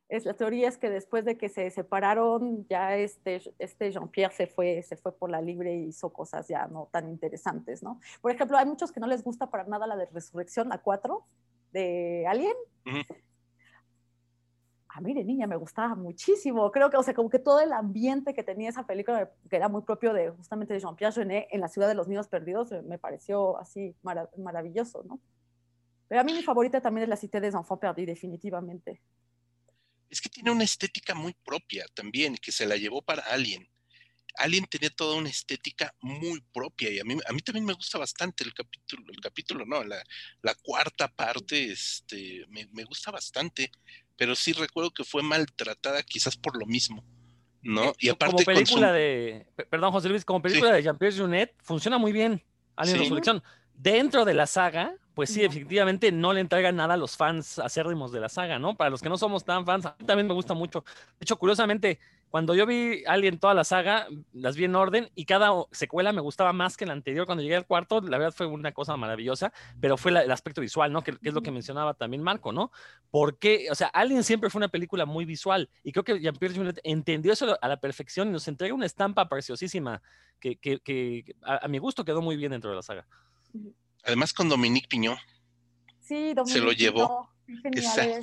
es, la teoría es que después de que se separaron, ya este, este Jean-Pierre se fue, se fue por la libre y hizo cosas ya no tan interesantes, ¿no? Por ejemplo, hay muchos que no les gusta para nada la de Resurrección, la 4, de Alien. A mí de niña me gustaba muchísimo. Creo que, o sea, como que todo el ambiente que tenía esa película, que era muy propio de justamente de Jean-Pierre Jeunet en la ciudad de los niños perdidos, me pareció así maravilloso, ¿no? Pero a mí mi favorita también es La Cité des Enfants Perdus, definitivamente es que tiene una estética muy propia también, que se la llevó para Alien. Alien tenía toda una estética muy propia y a mí, a mí también me gusta bastante el capítulo, el capítulo, no, la, cuarta parte, este, me, gusta bastante, pero sí recuerdo que fue maltratada quizás por lo mismo. ¿no? Y aparte como película de, perdón José Luis, como película de Jean-Pierre Junet, funciona muy bien Alien Resurrección. Dentro de la saga, pues sí, efectivamente no le entrega nada a los fans acérrimos de la saga, ¿no? Para los que no somos tan fans, a mí también me gusta mucho. De hecho, curiosamente, cuando yo vi Alien toda la saga, las vi en orden y cada secuela me gustaba más que la anterior. Cuando llegué al cuarto, la verdad fue una cosa maravillosa, pero fue el aspecto visual, ¿no? Que, es lo que mencionaba también Marco, ¿no? Porque, o sea, Alien siempre fue una película muy visual y creo que Jean-Pierre Jeunet entendió eso a la perfección y nos entrega una estampa preciosísima que, que, a, a mi gusto quedó muy bien dentro de la saga. Además con Dominique Piñó. Sí, Dominique Se lo llevó. Está,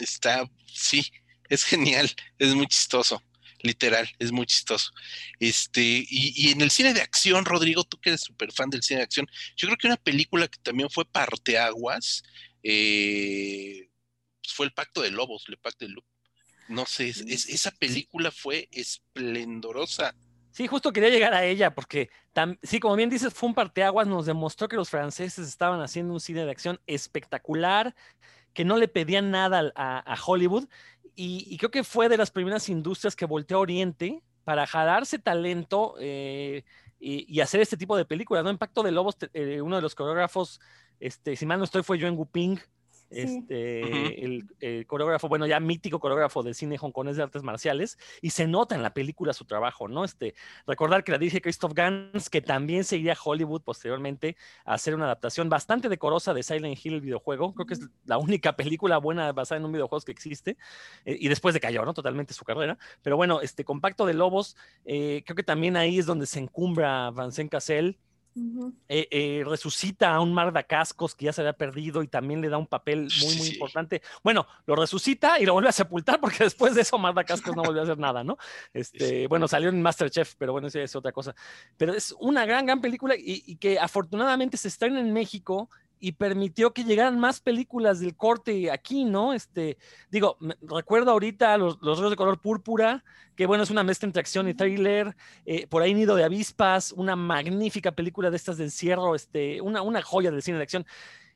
está, sí, es genial, es muy chistoso. literal, es muy chistoso. Este, y, en el cine de acción, Rodrigo, tú que eres súper fan del cine de acción, yo creo que una película que también fue parteaguas eh, fue El Pacto de Lobos, El Pacto de Lobos. No sé, esa película fue esplendorosa. Sí, justo quería llegar a ella, porque sí, como bien dices, fue un parteaguas, nos demostró que los franceses estaban haciendo un cine de acción espectacular, que no le pedían nada a, Hollywood, y, creo que fue de las primeras industrias que volteó a Oriente para jalarse talento eh, y, hacer este tipo de películas, ¿no? Impacto de Lobos, eh, uno de los coreógrafos, este, si mal no estoy, fue Joan Guping, este, el, coreógrafo, bueno, ya mítico coreógrafo del cine hongkonés de artes marciales, y se nota en la película su trabajo, ¿no? Este, recordar que la dirige Christoph Gans, que también se iría a Hollywood posteriormente a hacer una adaptación bastante decorosa de Silent Hill, el videojuego. Creo que es la única película buena basada en un videojuego que existe, eh, y después de cayó, ¿no? Totalmente su carrera. Pero bueno, este Compacto de Lobos, eh, creo que también ahí es donde se encumbra Vincent Eh, eh, resucita a un Marda Cascos que ya se había perdido y también le da un papel muy, muy importante. Bueno, lo resucita y lo vuelve a sepultar porque <laughs> después de eso Marda Cascos no volvió a hacer nada, ¿no? Este, bueno, salió en Masterchef, pero bueno, eso es otra cosa. Pero es una gran, gran película y, y que afortunadamente se estrena en México y permitió que llegaran más películas del corte aquí, ¿no? Este, digo, recuerdo ahorita los, los ríos de color púrpura, que bueno, es una mezcla entre acción y thriller, eh, por ahí Nido de Avispas, una magnífica película de estas de encierro, este, una, una joya del cine de acción,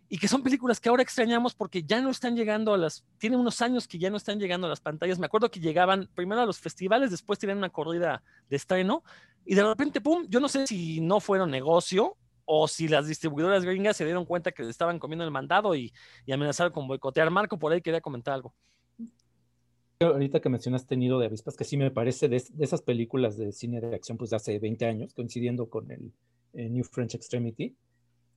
y que son películas que ahora extrañamos porque ya no están llegando a las, tiene unos años que ya no están llegando a las pantallas, me acuerdo que llegaban primero a los festivales, después tenían una corrida de estreno, y de repente, pum, yo no sé si no fueron negocio o si las distribuidoras gringas se dieron cuenta que estaban comiendo el mandado y, amenazaron con boicotear. Marco, por ahí quería comentar algo. Ahorita que mencionaste Nido de Avispas, que sí me parece de, esas películas de cine de acción pues de hace 20 años, coincidiendo con el New French Extremity.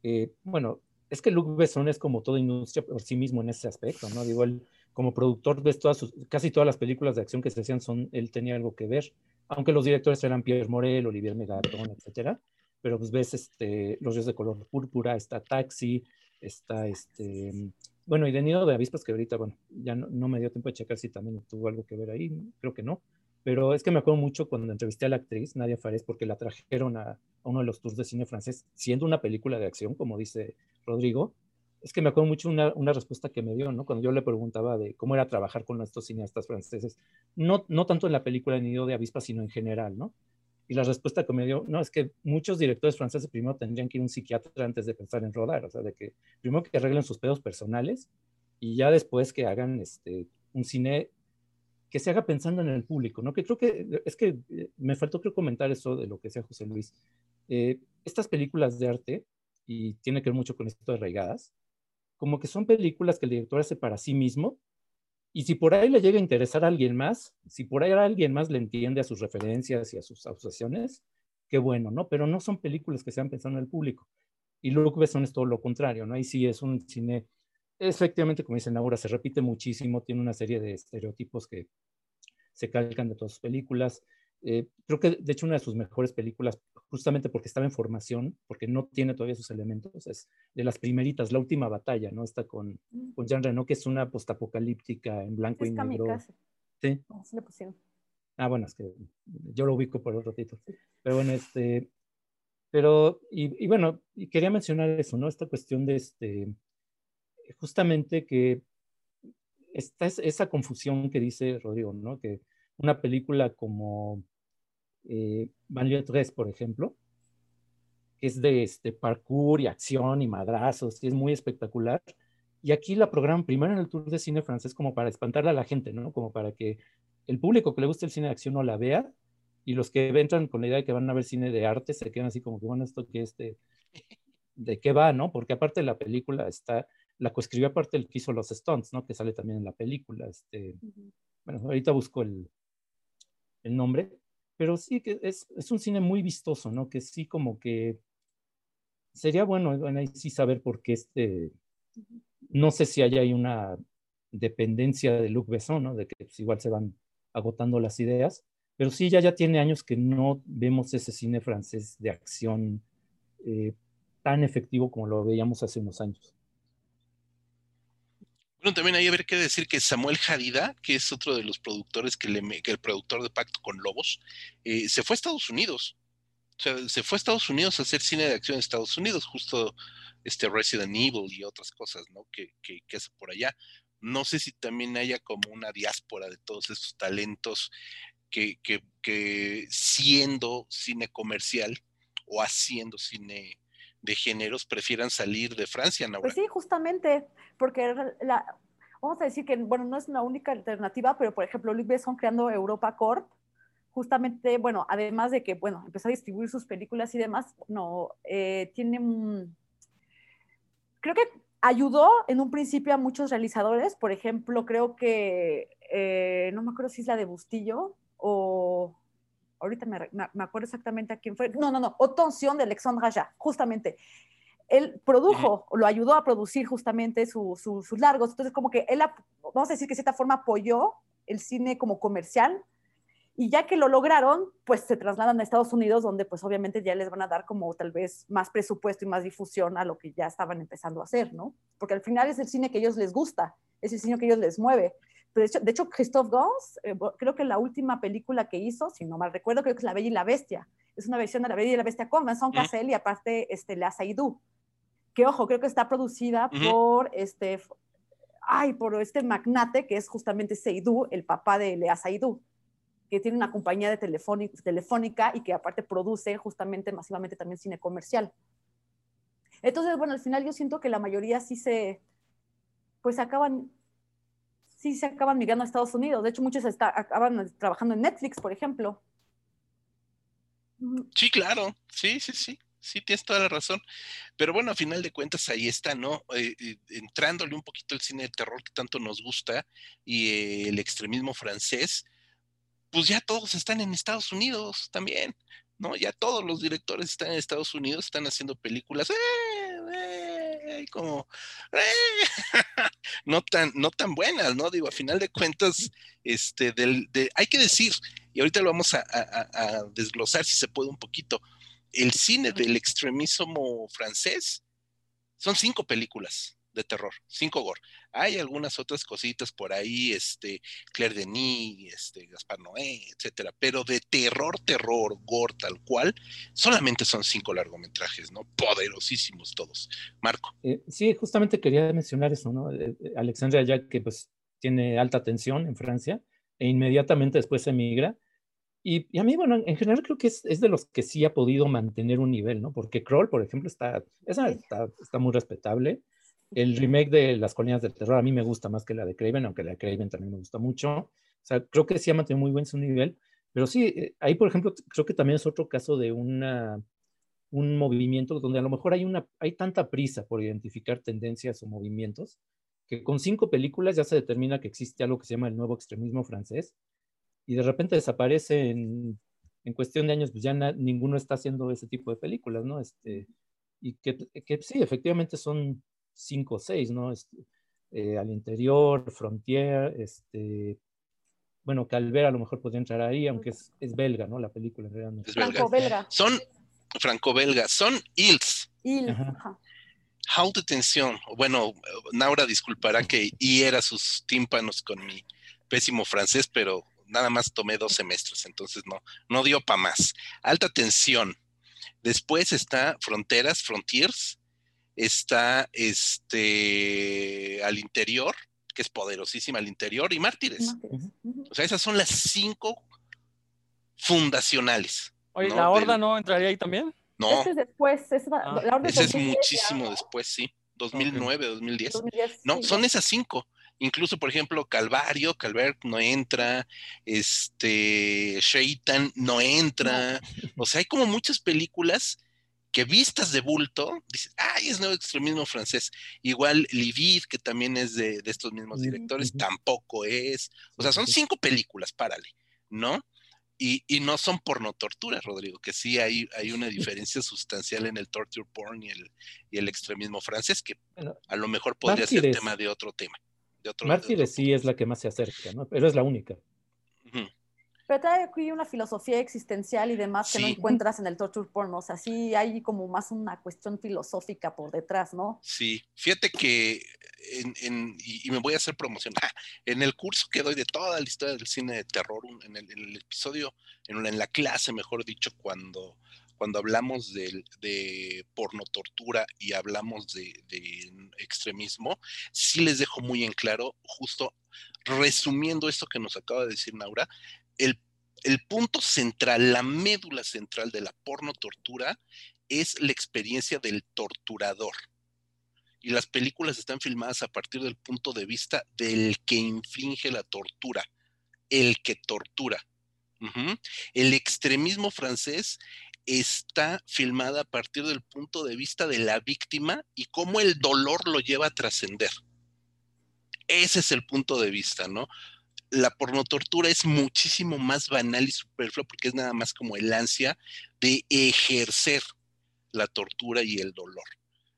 Eh, bueno, es que Luc Besson es como toda industria por sí mismo en ese aspecto, ¿no? Digo, él como productor ves todas sus, casi todas las películas de acción que se hacían son, él tenía algo que ver, aunque los directores eran Pierre Morel, Olivier Megatron, etcétera pero pues ves este, los ríos de color púrpura, está Taxi, está este, bueno, y de Nido de Avispas, que ahorita, bueno, ya no, me dio tiempo de checar si también tuvo algo que ver ahí, creo que no, pero es que me acuerdo mucho cuando entrevisté a la actriz Nadia Fares, porque la trajeron a, uno de los tours de cine francés, siendo una película de acción, como dice Rodrigo, es que me acuerdo mucho una, una, respuesta que me dio, ¿no? Cuando yo le preguntaba de cómo era trabajar con estos cineastas franceses, no, no tanto en la película Nido de Avispas, sino en general, ¿no? Y la respuesta que me dio, no, es que muchos directores franceses primero tendrían que ir a un psiquiatra antes de pensar en rodar, o sea, de que primero que arreglen sus pedos personales y ya después que hagan este, un cine que se haga pensando en el público, ¿no? Que creo que, es que eh, me faltó creo comentar eso de lo que decía José Luis. Eh, estas películas de arte, y tiene que ver mucho con esto de regadas, como que son películas que el director hace para sí mismo y si por ahí le llega a interesar a alguien más, si por ahí alguien más le entiende a sus referencias y a sus asociaciones, qué bueno, ¿no? Pero no son películas que sean pensando en el público. Y Luke Besson es todo lo contrario, ¿no? Ahí sí es un cine, efectivamente, como dicen ahora, se repite muchísimo, tiene una serie de estereotipos que se calcan de todas sus películas. Eh, creo que, de hecho, una de sus mejores películas, justamente porque estaba en formación, porque no tiene todavía sus elementos, es de las primeritas, La Última Batalla, ¿no? Está con, mm. con Jean Reno, que es una postapocalíptica en blanco y negro. Sí. Ah, sí le pusieron. Ah, bueno, es que yo lo ubico por otro título. Pero bueno, este, pero, y, y, bueno, y quería mencionar eso, ¿no? Esta cuestión de este, justamente que esta es esa confusión que dice Rodrigo, ¿no? Que una película como eh, 3, por ejemplo, que es de este, parkour y acción y madrazos, y es muy espectacular. Y aquí la programan primero en el Tour de Cine Francés como para espantarle a la gente, ¿no? Como para que el público que le guste el cine de acción no la vea y los que entran con la idea de que van a ver cine de arte se quedan así como que, bueno, esto que este, de qué va, ¿no? Porque aparte de la película está, la coescribió aparte el que hizo los Stones, ¿no? Que sale también en la película. Este, Bueno, ahorita busco el, el nombre, pero sí que es, es, un cine muy vistoso, ¿no? Que sí como que sería bueno, bueno ahí sí saber por qué este, no sé si hay una dependencia de Luc Besson, ¿no? De que pues, igual se van agotando las ideas, pero sí ya, ya tiene años que no vemos ese cine francés de acción eh, tan efectivo como lo veíamos hace unos años. Bueno, también hay que decir que Samuel Hadida, que es otro de los productores que, le, que el productor de Pacto con Lobos, eh, se fue a Estados Unidos. O sea, se fue a Estados Unidos a hacer cine de acción en Estados Unidos, justo este Resident Evil y otras cosas, ¿no? Que, que, hace por allá. No sé si también haya como una diáspora de todos esos talentos que, que, que siendo cine comercial o haciendo cine de géneros prefieran salir de Francia. Pues sí, justamente, porque vamos a decir que, bueno, no es una única alternativa, pero por ejemplo, Luc Besson creando Europa Corp, justamente, bueno, además de que, bueno, empezó a distribuir sus películas y demás, no, eh, tiene un... Creo que ayudó en un principio a muchos realizadores, por ejemplo, creo que, eh, no me acuerdo si es la de Bustillo o ahorita me, me, acuerdo exactamente a quién fue, no, no, no, Otonción de Alexandre Raja, justamente. Él produjo, lo ayudó a producir justamente sus largos, entonces como que él, vamos a decir que de cierta forma apoyó el cine como comercial, y ya que lo lograron, pues se trasladan a Estados Unidos, donde pues obviamente ya les van a dar como tal vez más presupuesto y más difusión a lo que ya estaban empezando a hacer, ¿no? Porque al final es el cine que a ellos les gusta, es el cine que a ellos les mueve de hecho, de hecho Christophe Gans, eh, creo que la última película que hizo, si no mal recuerdo, creo que es La Bella y la Bestia. Es una versión de La Bella y la Bestia con Vincent Cassel y aparte este, La Saidou. Que ojo, creo que está producida por este, ay, por este magnate que es justamente Seydou, el papá de Lea Saidou, que tiene una compañía de telefónica y que aparte produce justamente masivamente también cine comercial. Entonces, bueno, al final yo siento que la mayoría sí se, pues acaban sí se acaban migrando a Estados Unidos. De hecho, muchos acaban trabajando en Netflix, por ejemplo. Sí, claro, sí, sí, sí, sí, tienes toda la razón. Pero bueno, a final de cuentas ahí está, ¿no? Eh, eh, entrándole un poquito el cine de terror que tanto nos gusta y eh, el extremismo francés, pues ya todos están en Estados Unidos también, ¿no? Ya todos los directores están en Estados Unidos, están haciendo películas. ¡Eh, como eh, <laughs> no tan, no tan buenas, ¿no? Digo, a final de cuentas, este, del, de, hay que decir, y ahorita lo vamos a, a, desglosar si se puede un poquito, el cine del extremismo francés son cinco películas de terror, cinco gore. Hay algunas otras cositas por ahí, este, Claire Denis, este, Gaspar Noé, etcétera, pero de terror, terror, gore tal cual, solamente son cinco largometrajes, ¿no? Poderosísimos todos. Marco. Eh, sí, justamente quería mencionar eso, ¿no? Eh, eh, Alexandria ya que pues tiene alta tensión en Francia e inmediatamente después emigra. Y, y, a mí, bueno, en general creo que es, es, de los que sí ha podido mantener un nivel, ¿no? Porque Kroll, por ejemplo, está, esa está, está muy respetable. El remake de Las Colinas del Terror a mí me gusta más que la de Craven, aunque la de Craven también me gusta mucho. O sea, creo que sí ha mantenido muy buen su nivel. Pero sí, eh, ahí, por ejemplo, creo que también es otro caso de una, un movimiento donde a lo mejor hay, una, hay tanta prisa por identificar tendencias o movimientos que con cinco películas ya se determina que existe algo que se llama el nuevo extremismo francés y de repente desaparece en, en cuestión de años, pues ya ninguno está haciendo ese tipo de películas, ¿no? Este, y que, que sí, efectivamente son cinco o seis, ¿no? Este, eh, al interior, Frontier, este, bueno, Calvera a lo mejor podría entrar ahí, aunque es, es belga, ¿no? La película realmente. Es Franco-belga. Son franco-belga, son ILS. Il. How de tensión. Bueno, Naura disculpará que hiera sus tímpanos con mi pésimo francés, pero nada más tomé dos semestres, entonces no, no dio para más. Alta tensión. Después está Fronteras, Frontiers, está este al interior, que es poderosísima al interior, y Mártires. O sea, esas son las cinco fundacionales. Oye, ¿la Horda no entraría ahí también? No. Ese es después, es, ah. ese es muchísimo después, sí. 2009, 2010. No, son esas cinco. Incluso, por ejemplo, Calvario, Calvert no entra, este, Shaitan no entra. O sea, hay como muchas películas que vistas de bulto, dices, ay, es nuevo extremismo francés. Igual Livid, que también es de, estos mismos directores, tampoco es. O sea, son cinco películas, párale, ¿no? Y, no son porno tortura, Rodrigo, que sí hay, hay una diferencia <laughs> sustancial en el torture porn y el, y el extremismo francés, que a lo mejor podría ser tema de otro tema. De Mártires sí es la que más se acerca, ¿no? Pero es la única. Pero trae aquí una filosofía existencial y demás que no encuentras en el torture porn. O sea, sí hay como más una cuestión filosófica por detrás, ¿no? Sí, fíjate que en, en- y, y me voy a hacer promoción. Ah, <laughs> en el curso que doy de toda la historia del cine de terror, en el, en el episodio, en, la- en la clase, mejor dicho, cuando, cuando hablamos del- de porno tortura y hablamos de, de extremismo, sí les dejo muy en claro, justo resumiendo esto que nos acaba de decir Naura, el, el punto central, la médula central de la porno tortura es la experiencia del torturador y las películas están filmadas a partir del punto de vista del que inflige la tortura, el que tortura. El extremismo francés está filmada a partir del punto de vista de la víctima y cómo el dolor lo lleva a trascender. Ese es el punto de vista, ¿no? La pornotortura es muchísimo más banal y superflua porque es nada más como el ansia de ejercer la tortura y el dolor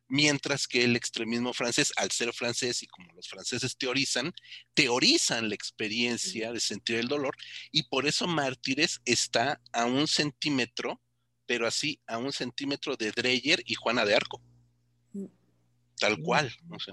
mientras que el extremismo francés, al ser francés y como los franceses teorizan, teorizan la experiencia de sentir el dolor y por eso Mártires está a un centímetro, pero así a un centímetro de Dreyer y Juana de Arco. Tal cual, no sé.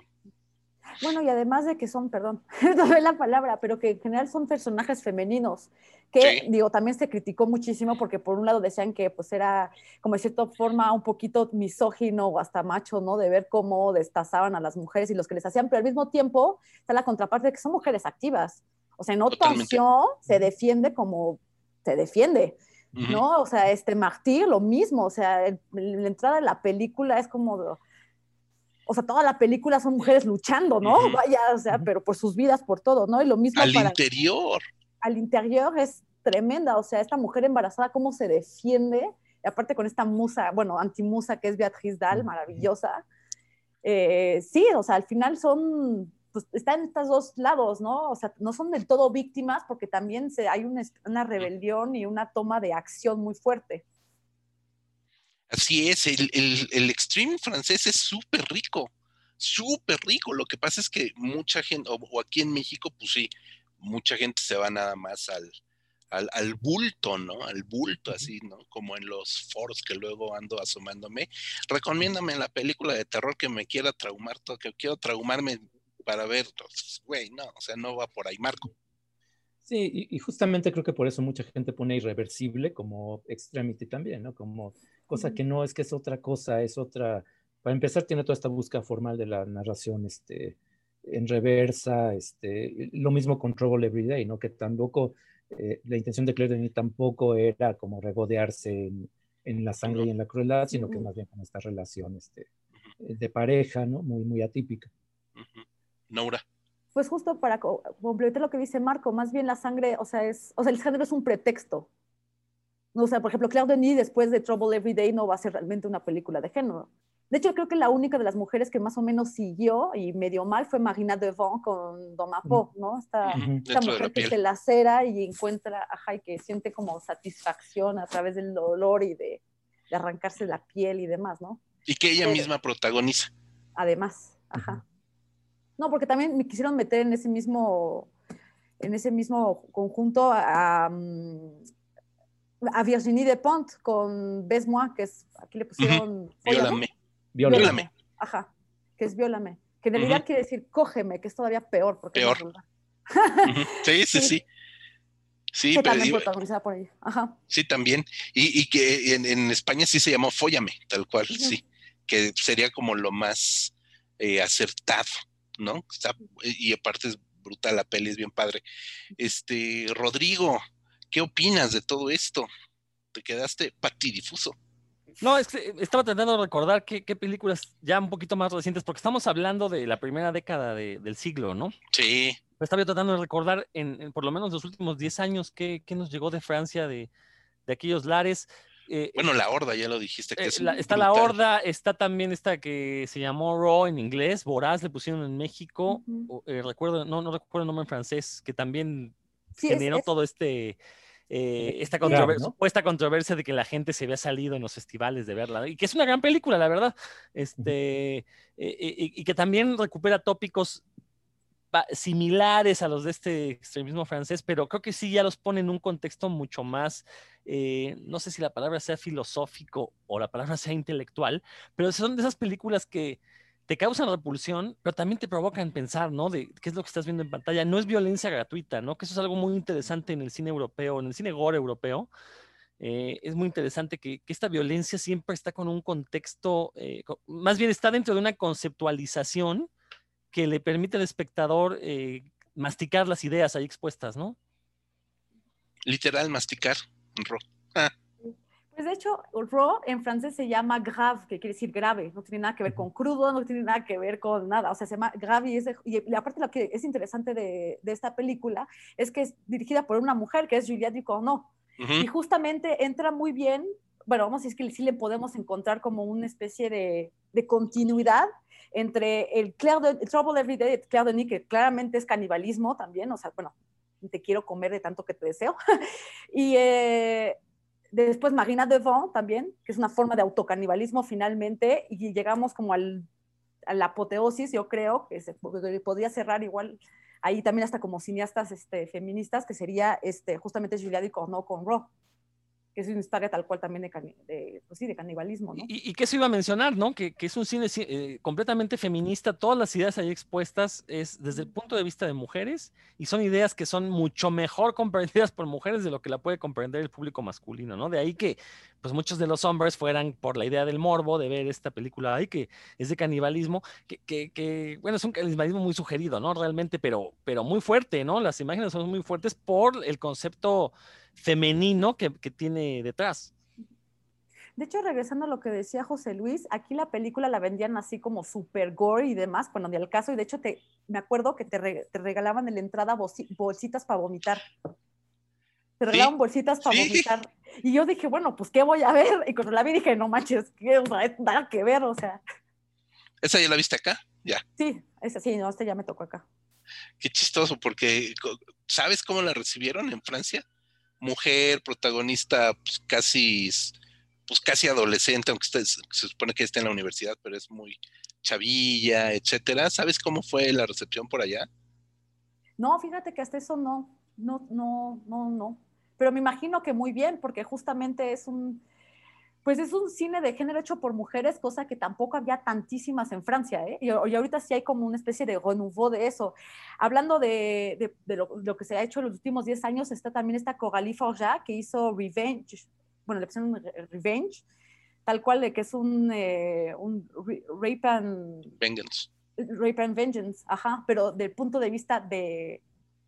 Bueno, y además de que son, perdón, <laughs> no es la palabra, pero que en general son personajes femeninos, que Sí. digo, también se criticó muchísimo porque por un lado decían que pues era como de cierta forma un poquito misógino o hasta macho, ¿no? De ver cómo destazaban a las mujeres y los que les hacían, pero al mismo tiempo está la contraparte de que son mujeres activas. O sea, en otra opción se defiende como se defiende. ¿no? O sea, este Martir, lo mismo, o sea, el- la entrada de la película es como, o sea, toda la película son mujeres luchando, ¿no? Vaya, o sea, pero por sus vidas, por todo, ¿no? Y lo mismo Al para interior. al interior es tremenda, o sea, esta mujer embarazada, cómo se defiende, y aparte con esta musa, bueno, antimusa que es Beatriz Dahl, Ujú. maravillosa. Eh, sí, o sea, al final son, pues están en estos dos lados, ¿no? O sea, no son del todo víctimas porque también se, hay una, una rebelión y una toma de acción muy fuerte. Así es, el, el, el extreme francés es súper rico, súper rico. Lo que pasa es que mucha gente, o, o aquí en México, pues sí, mucha gente se va nada más al, al, al bulto, ¿no? Al bulto, así, ¿no? Como en los foros que luego ando asomándome. Recomiéndame la película de terror que me quiera traumar, que quiero traumarme para ver, pues, güey, no, o sea, no va por ahí, Marco. Sí, y, y justamente creo que por eso mucha gente pone irreversible como extremity también, ¿no? Como cosa que no es que es otra cosa, es otra. Para empezar, tiene toda esta búsqueda formal de la narración este, en reversa, este, lo mismo con Trouble Every Day, ¿no? Que tampoco, eh, la intención de Claire Denis tampoco era como regodearse en, en la sangre y en la crueldad, sino que más bien con esta relación este, de pareja, ¿no? Muy, muy atípica. Nora. Pues justo para co- completar lo que dice Marco, más bien la sangre, o sea, es, o sea, el género es un pretexto. No, o sea, por ejemplo, Claire Denis después de Trouble Every Day no va a ser realmente una película de género. De hecho, creo que la única de las mujeres que más o menos siguió y medio mal fue Marina Devon con Don Mapo, ¿no? Esta, esta mujer que se lacera y encuentra, ajá, y que siente como satisfacción a través del dolor y de, de arrancarse la piel y demás, ¿no? Y que ella Pero- misma protagoniza. además, ajá. No, porque también me quisieron meter en ese mismo, en ese mismo conjunto a, mm, a Virginie Despont con Bes-moi, que es, aquí le pusieron... Viólame. Ajá, que es viólame. Que en realidad quiere decir cógeme, que es todavía peor. Porque es Peor. Sí, sí, Sí. sí. Sí, que pero también digo, protagonizada por ella. Ajá. sí, también. Y, y que en, en España sí se llamó Fóllame, tal cual, sí. Que sería como lo más eh, acertado, ¿no? Está- y aparte es brutal, la peli es bien padre. Este, Rodrigo, ¿qué opinas de todo esto? Te quedaste patidifuso. No, es que estaba tratando de recordar qué, qué películas ya un poquito más recientes, porque estamos hablando de la primera década de- del siglo, ¿no? Sí, Pero estaba yo tratando de recordar en, en por lo menos los últimos 10 años qué, qué nos llegó de Francia, de, de aquellos lares. Eh, bueno, la horda, ya lo dijiste, que eh, es la- está la horda, está también esta que se llamó Raw en inglés, Voraz le pusieron en México, eh, recuerdo, no, no recuerdo el nombre en francés, que también Sí, es- generó es- todo este, eh, esta controver- ¿no? supuesta controversia de que la gente se había salido en los festivales de verla, y que es una gran película, la verdad, este, eh, eh, y, y que también recupera tópicos similares a los de este extremismo francés, pero creo que sí ya los pone en un contexto mucho más, eh, no sé si la palabra sea filosófico o la palabra sea intelectual, pero son de esas películas que te causan repulsión, pero también te provocan pensar, ¿no? De qué es lo que estás viendo en pantalla. No es violencia gratuita, ¿no? Que eso es algo muy interesante en el cine europeo, en el cine gore europeo. Eh, es muy interesante que, esta violencia siempre está con un contexto, eh, más bien está dentro de una conceptualización que le permite al espectador eh, masticar las ideas ahí expuestas, ¿no? Literal, masticar. Ah. Pues de hecho, raw en francés se llama grave, que quiere decir grave, no tiene nada que ver con crudo, no tiene nada que ver con nada, o sea, se llama grave y, es y aparte lo que es interesante de, de, esta película es que es dirigida por una mujer que es Juliette Ducournau. Y justamente entra muy bien, bueno, vamos a decir que sí le podemos encontrar como una especie de, de continuidad entre el, Claire de, el Trouble Every Day de Claire Denis, que claramente es canibalismo también, o sea, bueno, te quiero comer de tanto que te deseo, <laughs> y... Eh, Después Marina Devant también, que es una forma de autocanibalismo finalmente, y llegamos como al, a la apoteosis, yo creo, que se podría cerrar igual ahí también hasta como cineastas este, feministas, que sería este, justamente Julia Ducournau con Ro que es una historia tal cual también de, pues sí, de canibalismo. ¿no? Y, que se iba a mencionar, ¿no? Que, que es un cine eh, completamente feminista, todas las ideas ahí expuestas es desde el punto de vista de mujeres y son ideas que son mucho mejor <laughs> comprendidas por mujeres de lo que la puede comprender el público masculino, ¿no? De ahí que pues muchos de los hombres fueran por la idea del morbo de ver esta película ahí, que es de canibalismo, que, que, que, bueno, es un canibalismo muy sugerido, ¿no? Realmente, pero, pero muy fuerte, ¿no? Las imágenes son muy fuertes por el concepto femenino que, tiene detrás. De hecho, regresando a lo que decía José Luis, aquí la película la vendían así como super gore y demás, bueno, ni al caso, y de hecho te, me acuerdo que te, regalaban en la entrada bolsitas para vomitar. Te regalaban bolsitas para vomitar. Y yo dije, bueno, pues, ¿qué voy a ver? Y cuando la vi dije, no manches, ¿qué? O sea, nada que ver, o sea. ¿Esa ya la viste acá? Ya. Sí, esa sí, no, esta ya me tocó acá. Qué chistoso, porque ¿sabes cómo la recibieron en Francia? Mujer, protagonista pues, casi, pues casi adolescente, aunque se supone que está en la universidad, pero es muy chavilla, etcétera. ¿Sabes cómo fue la recepción por allá? No, fíjate que hasta eso no, no, no, no, no. Pero me imagino que muy bien, porque justamente es un, pues es un cine de género hecho por mujeres, cosa que tampoco había tantísimas en Francia, ¿eh? Y, ahorita sí hay como una especie de renouveau de eso. Hablando de, de, lo, que se ha hecho en los últimos 10 años, está también esta Coralie Forja, que hizo Revenge, bueno, le pusieron Revenge, tal cual de que es un, eh, un rape and... Vengeance. Rape and Vengeance, ajá, pero del punto de vista de,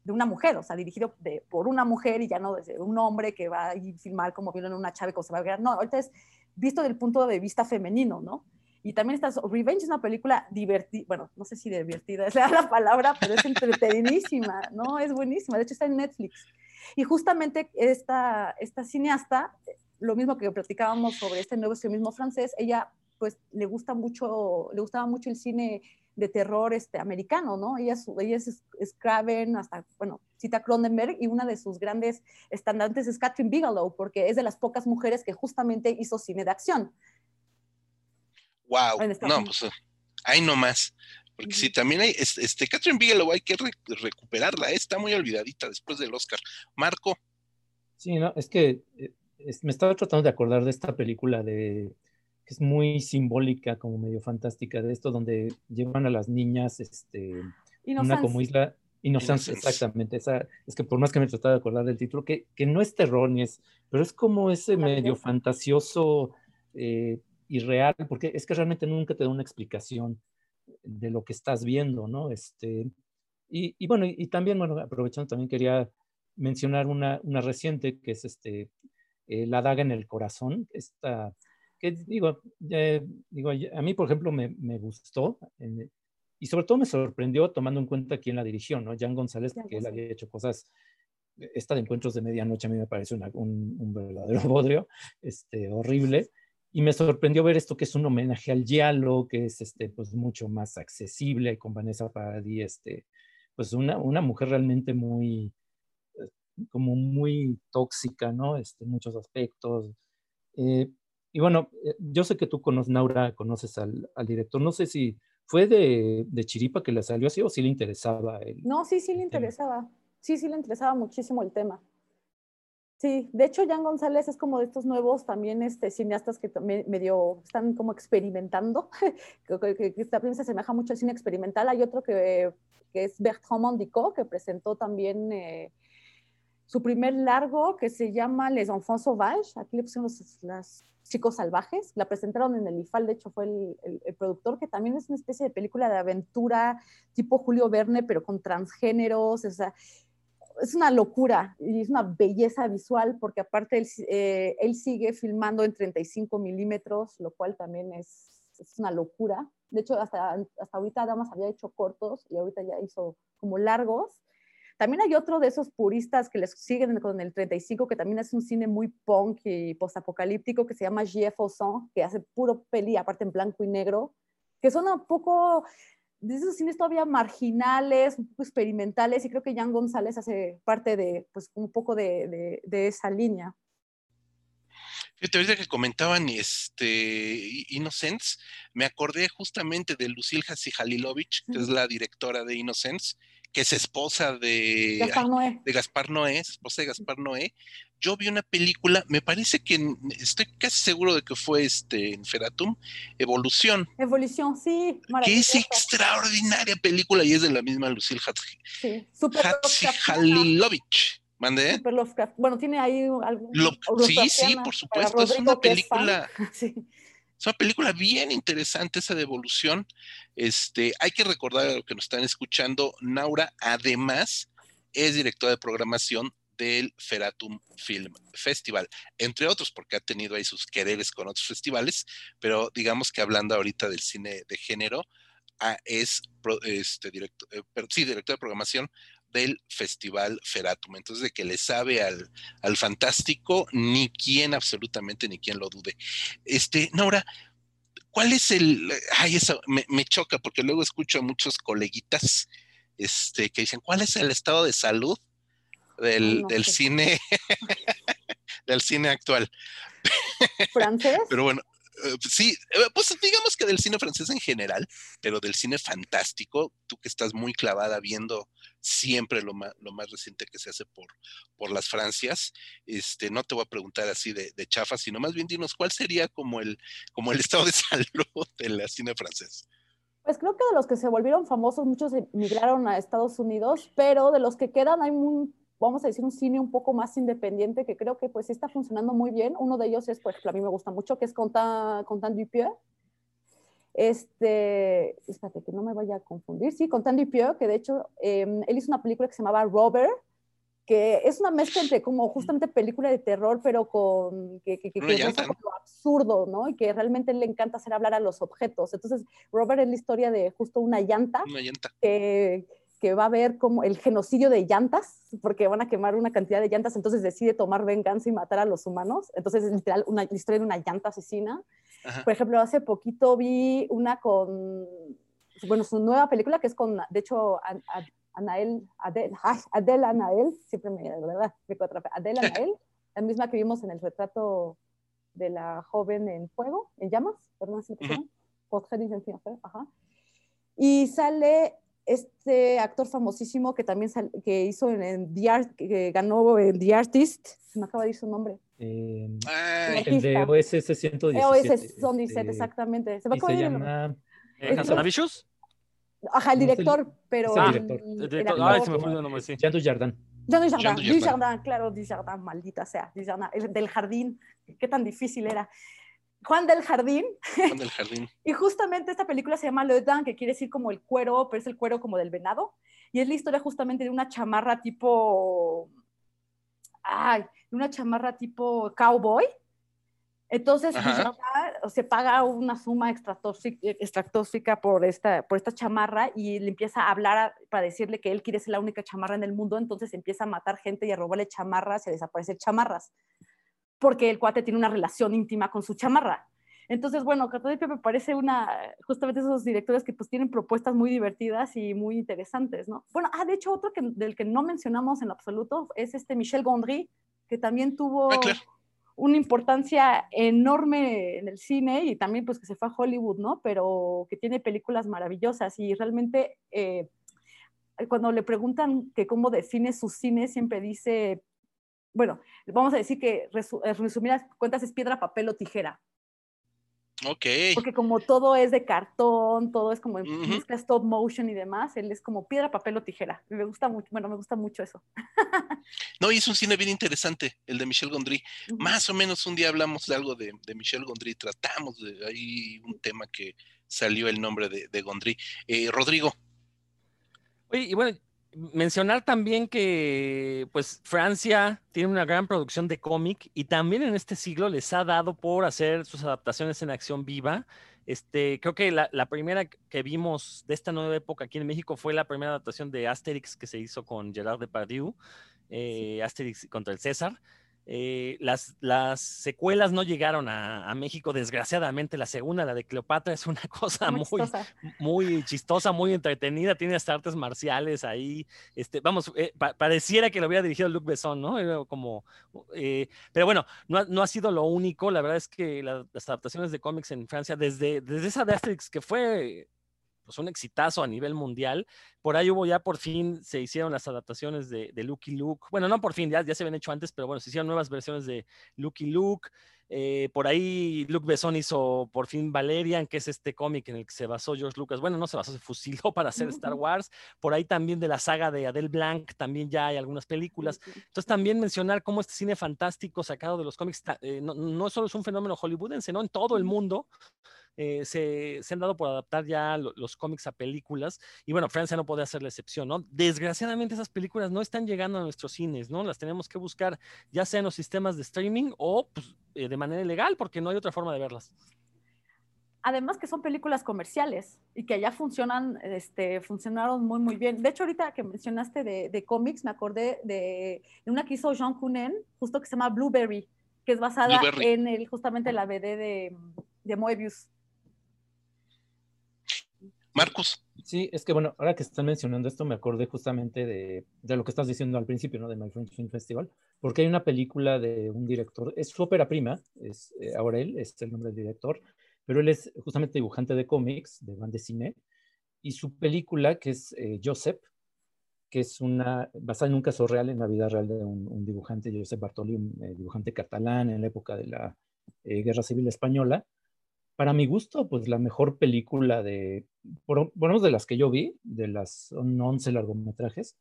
de una mujer, o sea, dirigido de, por una mujer y ya no de un hombre que va a filmar como vieron una chave como se va a ver. No, ahorita es visto del punto de vista femenino, ¿no? Y también está Revenge es una película divertida, bueno, no sé si divertida es <laughs> la palabra, pero es entretenidísima, ¿no? Es buenísima, de hecho está en Netflix. Y justamente esta, esta cineasta, lo mismo que platicábamos sobre este nuevo extremismo francés, ella pues le gusta mucho, le gustaba mucho el cine de terror este, americano, ¿no? Ella, ella es, es hasta, bueno, cita Cronenberg y una de sus grandes estandartes es Catherine Bigelow, porque es de las pocas mujeres que justamente hizo cine de acción. Wow, no, pues ahí nomás. Porque sí, también hay, este, Catherine Bigelow hay que recuperarla, ¿eh? está muy olvidadita después del Oscar. Marco. Sí, no, es que eh, me estaba tratando de acordar de esta película de es muy simbólica, como medio fantástica, de esto donde llevan a las niñas, este, una como isla, Innocence, exactamente, esa, es que por más que me trataba de acordar del título, que, que no es terror ni es, pero es como ese medio fantasioso eh, y real, porque es que realmente nunca te da una explicación de lo que estás viendo, ¿no? Este, y, y bueno, y, también, bueno, aprovechando, también quería mencionar una, una reciente, que es este, eh, La daga en el corazón, esta que digo, digo, a mí, por ejemplo, me, me gustó y sobre todo me sorprendió tomando en cuenta quién la dirigió, ¿no? Jan González, porque él había hecho cosas, esta de Encuentros de Medianoche a mí me parece un, un, verdadero <laughs> bodrio, este, horrible, y me sorprendió ver esto que es un homenaje al giallo, que es este, pues mucho más accesible, con Vanessa Paradis, este, pues una, una mujer realmente muy, como muy tóxica, ¿no? Este, muchos aspectos. Eh, y bueno, eh, yo sé que tú conoces, Naura, conoces al, al director. No sé si fue de, de, Chiripa que le salió así o si le interesaba. El, no, sí, sí le interesaba. Sí, sí le interesaba muchísimo el tema. Sí, de hecho, Jan González es como de estos nuevos también este, cineastas que también medio están como experimentando, <laughs> que, también se asemeja mucho al cine experimental. Hay otro que, que es Bertrand Mondicot, que presentó también eh, su primer largo que se llama Les Enfants Sauvages. Aquí le pusieron los, los chicos salvajes. La presentaron en el IFAL, de hecho fue el, el, el, productor, que también es una especie de película de aventura tipo Julio Verne, pero con transgéneros. O sea, es una locura y es una belleza visual porque aparte él, eh, él sigue filmando en 35 milímetros, lo cual también es, es, una locura. De hecho, hasta, hasta ahorita Damas había hecho cortos y ahorita ya hizo como largos. También hay otro de esos puristas que les siguen con el 35, que también es un cine muy punk y postapocalíptico, que se llama J.F. Ozon, que hace puro peli, aparte en blanco y negro, que son un poco de esos cines todavía marginales, un poco experimentales, y creo que Jan González hace parte de, pues, un poco de, de, de esa línea. Fíjate, ahorita que comentaban este, Innocence, me acordé justamente de Lucille Halilovich, que es la directora de Innocence, que es esposa de Gaspar Noé. de Gaspar Noé, esposa de Gaspar Noé. Yo vi una película, me parece que estoy casi seguro de que fue este en Feratum, Evolución. Evolución, sí, Que es extraordinaria película y es de la misma Lucille Hatzi, sí, Halilovich. ¿Mande? Super Lovecraft. Bueno, tiene ahí algún. Lo, sí, sí, por supuesto. Es una película. Es, <laughs> sí. Es, una película bien interesante esa de evolución. Este, hay que recordar a los que nos están escuchando, Naura, además, es directora de programación del Feratum Film Festival, entre otros, porque ha tenido ahí sus quereres con otros festivales, pero digamos que hablando ahorita del cine de género, ah, es este, director, eh, sí, director de programación del Festival Feratum. Entonces, de que le sabe al, al fantástico, ni quien, absolutamente, ni quien lo dude. Este, Nora, ¿cuál es el. Ay, eso me, me, choca porque luego escucho a muchos coleguitas este, que dicen: ¿Cuál es el estado de salud del, no, del sé. cine? <laughs> del cine actual. ¿Francés? Pero bueno, sí, pues digamos que del cine francés en general, pero del cine fantástico, tú que estás muy clavada viendo siempre lo más, lo más reciente que se hace por, por las Francias, este, no te voy a preguntar así de, de chafa, sino más bien dinos cuál sería como el, como el estado de salud del cine francés. Pues creo que de los que se volvieron famosos, muchos emigraron a Estados Unidos, pero de los que quedan hay un vamos a decir, un cine un poco más independiente que creo que pues está funcionando muy bien. Uno de ellos es, por ejemplo, a mí me gusta mucho, que es Contant, Contant Dupieux. Este, espérate, que no me vaya a confundir. Sí, Contant Dupieux, que de hecho eh, él hizo una película que se llamaba Robert, que es una mezcla entre como justamente película de terror, pero con que, que, que, que es como absurdo, ¿no? Y que realmente le encanta hacer hablar a los objetos. Entonces, Robert es la historia de justo una llanta. Una llanta. Que, que va a haber como el genocidio de llantas, porque van a quemar una cantidad de llantas, entonces decide tomar venganza y matar a los humanos. Entonces es literal una la historia de una llanta asesina. Ajá. Por ejemplo, hace poquito vi una con, bueno, su nueva película que es con, de hecho, Anael, Adel, ay, Adel Anael, siempre me, ¿verdad? Me Adel Anael, <laughs> la misma que vimos en el retrato de la joven en fuego, en llamas, perdón, uh -huh. Ajá. Y sale este actor famosísimo que también sal, que hizo en, en The Art, que ganó en The Artist, se me acaba de ir su nombre. Eh, el de OSS 117. OSS 117, este, exactamente. Se me acaba de ir llama... ¿Eh, ¿Hazanavicius? Ajá, el director, pero... Es el director. El, director. Ay, se me fue el nombre, sí. Jean Dujardin. Jean Dujardin, Dujardin, claro, Dujardin, maldita sea, Dujardin, el del jardín, qué tan difícil era. Juan del Jardín. Juan <laughs> del Jardín. y justamente esta película se llama Le Dan, que quiere decir como el cuero, pero es el cuero como del venado. Y es la historia justamente de una chamarra tipo. Ay, una chamarra tipo cowboy. Entonces se paga una suma extratóxica por esta, por esta chamarra y le empieza a hablar a, para decirle que él quiere ser la única chamarra en el mundo. Entonces empieza a matar gente y a robarle chamarras y a desaparecer chamarras porque el cuate tiene una relación íntima con su chamarra. Entonces, bueno, Catodipia me parece una, justamente esos directores que pues tienen propuestas muy divertidas y muy interesantes, ¿no? Bueno, ah, de hecho, otro que, del que no mencionamos en absoluto es este Michel Gondry, que también tuvo ah, claro. una importancia enorme en el cine y también pues que se fue a Hollywood, ¿no? Pero que tiene películas maravillosas y realmente eh, cuando le preguntan que cómo define su cine, siempre dice, bueno, vamos a decir que resumidas cuentas es piedra, papel o tijera. Ok. Porque como todo es de cartón, todo es como en stop motion y demás, él es como piedra, papel o tijera. Me gusta mucho, bueno, me gusta mucho eso. <laughs> no, y es un cine bien interesante, el de Michel Gondry. Más o menos un día hablamos de algo de, de Michel Gondry, tratamos de ahí un tema que salió el nombre de, de Gondry. Eh, Rodrigo. Oye, y bueno, mencionar también que pues Francia tiene una gran producción de cómic y también en este siglo les ha dado por hacer sus adaptaciones en acción viva. Este, creo que la, la, primera que vimos de esta nueva época aquí en México fue la primera adaptación de Asterix que se hizo con Gerard Depardieu, eh, Asterix contra el César. Eh, las, las, secuelas no llegaron a, México, desgraciadamente. La segunda, la de Cleopatra, es una <laughs> cosa muy, muy, chistosa. muy, entretenida. Tiene hasta artes marciales ahí. Este, vamos, eh, pareciera que lo hubiera dirigido Luc Besson, ¿no? como, eh, pero bueno, no, no, ha sido lo único. La verdad es que las adaptaciones de cómics en Francia, desde, desde esa de Asterix, que fue pues un exitazo a nivel mundial. Por ahí hubo ya por fin, se hicieron las adaptaciones de, de Lucky Luke. Bueno, no por fin, ya, ya se habían hecho antes, pero bueno, se hicieron nuevas versiones de Lucky Luke. Eh, por ahí Luke Besson hizo por fin Valerian, que es este cómic en el que se basó George Lucas. Bueno, no se basó, se fusiló <laughs> para hacer Star Wars. Por ahí también de la saga de Adele Blanc, también ya hay algunas películas. Entonces también mencionar cómo este cine fantástico sacado de los cómics eh, no, no, solo es un fenómeno hollywoodense, ¿no? En todo el mundo eh, se, han dado por adaptar ya los cómics a películas y bueno, Francia no puede hacer la excepción, ¿no? Desgraciadamente esas películas no están llegando a nuestros cines, ¿no? Las tenemos que buscar ya sea en los sistemas de streaming o pues, eh, de manera ilegal porque no hay otra forma de verlas. Además que son películas comerciales y que allá funcionan, este, funcionaron muy, muy bien. De hecho, ahorita que mencionaste de, cómics, me acordé de, una que hizo Jean Cunen, justo que se llama Blueberry, que es basada en el, justamente la BD de, de Moebius. Marcos. Sí, es que bueno, ahora que están mencionando esto, me acordé justamente de, lo que estás diciendo al principio, ¿no? De My French Film Festival, porque hay una película de un director, es su ópera prima, es eh, Aurel, es el nombre del director, pero él es justamente dibujante de cómics, de band de cine, y su película, que es eh, Joseph, que es una, basada en un caso real, en la vida real de un, dibujante, Josep Bartoli, un eh, dibujante catalán en la época de la Guerra Civil Española, para mi gusto, pues la mejor película de, por, menos de las que yo vi, de las 11 largometrajes,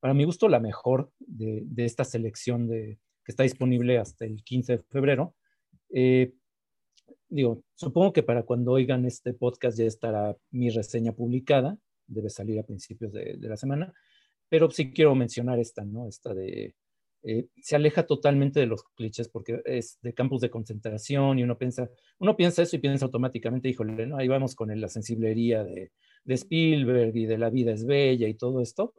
para mi gusto la mejor de, esta selección de, que está disponible hasta el 15 de febrero. Eh, digo, supongo que para cuando oigan este podcast ya estará mi reseña publicada, debe salir a principios de, de la semana, pero sí quiero mencionar esta, ¿no? Esta de eh, se aleja totalmente de los clichés porque es de campus de concentración y uno piensa, uno piensa eso y piensa automáticamente, híjole, ¿no? ahí vamos con la sensiblería de, Spielberg y de La vida es bella y todo esto.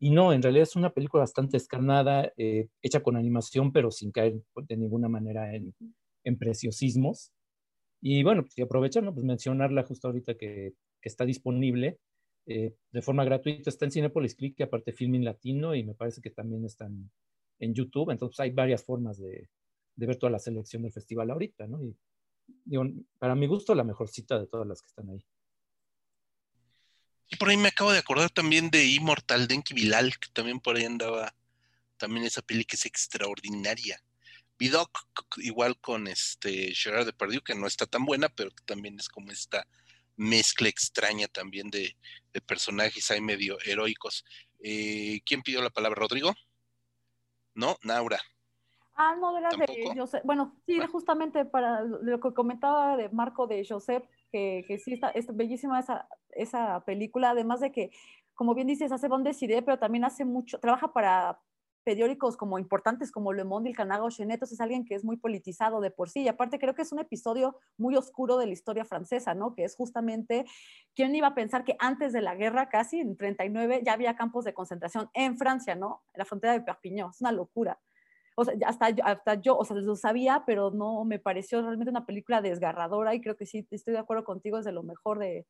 Y no, en realidad es una película bastante escarnada, eh, hecha con animación, pero sin caer de ninguna manera en, preciosismos. Y bueno, pues, y aprovechar, Pues mencionarla justo ahorita que, está disponible eh, de forma gratuita. Está en Cinepolis Click, que aparte Filming Latino, y me parece que también están en YouTube, entonces hay varias formas de, ver toda la selección del festival ahorita, ¿no? Y digo, para mi gusto, la mejor cita de todas las que están ahí. Y por ahí me acabo de acordar también de Immortal Denki Bilal, que también por ahí andaba, también esa peli que es extraordinaria. Vidoc, igual con este Gerard Depardieu, que no está tan buena, pero también es como esta mezcla extraña también de, personajes ahí medio heroicos. Eh, ¿Quién pidió la palabra? ¿Rodrigo? ¿No? Naura. Ah, no, era de Joseph. Bueno, sí, justamente para lo que comentaba de Marco de Joseph, que, que sí está, es bellísima esa, esa película, además de que, como bien dices, hace Bon Desiré, pero también hace mucho, trabaja para periódicos como importantes como Le Monde el Canago Chenetos, es alguien que es muy politizado de por sí. Y aparte creo que es un episodio muy oscuro de la historia francesa, ¿no? Que es justamente, ¿quién iba a pensar que antes de la guerra, casi en 39, ya había campos de concentración en Francia, ¿no? En la frontera de Perpignan. Es una locura. O sea, hasta, hasta yo, o sea, lo sabía, pero no me pareció realmente una película desgarradora y creo que sí, estoy de acuerdo contigo, es de lo mejor de,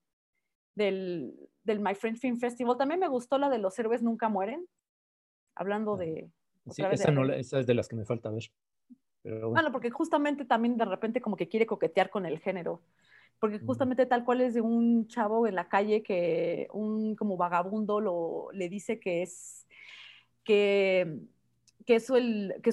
del, del My Friend Film Festival. También me gustó la de Los héroes nunca mueren, hablando de... Sí, esa, no, esa es de las que me falta ver. bueno. porque justamente también de repente como que quiere coquetear con el género. Porque justamente tal cual es de un chavo en la calle que un como vagabundo lo, le dice que es que que es,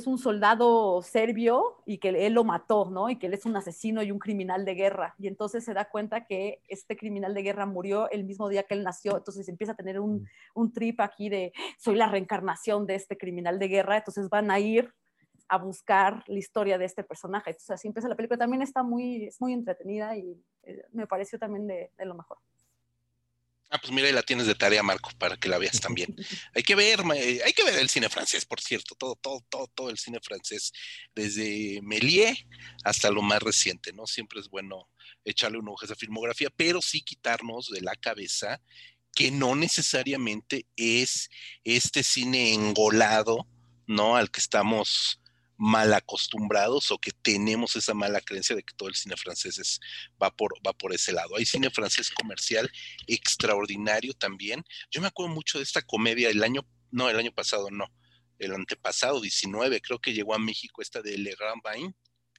un soldado serbio y que él lo mató, ¿no? Y que él es un asesino y un criminal de guerra. Y entonces se da cuenta que este criminal de guerra murió el mismo día que él nació. Entonces empieza a tener un, un trip aquí de, soy la reencarnación de este criminal de guerra. Entonces van a ir a buscar la historia de este personaje. Entonces así empieza la película. También está muy, es muy entretenida y eh, me pareció también de, de lo mejor. Ah, pues mira, ahí la tienes de tarea, Marco, para que la veas también. <laughs> hay que ver, hay que ver el cine francés, por cierto, todo, todo, todo, todo el cine francés, desde Méliès hasta lo más reciente, ¿no? Siempre es bueno echarle un ojo a esa filmografía, pero sí quitarnos de la cabeza que no necesariamente es este cine engolado, ¿no? Al que estamos mal acostumbrados o que tenemos esa mala creencia de que todo el cine francés es, va, por, va por ese lado. Hay cine francés comercial extraordinario también. Yo me acuerdo mucho de esta comedia el año, no, el año pasado no, el antepasado, 19, creo que llegó a México esta de Le Grand Bain,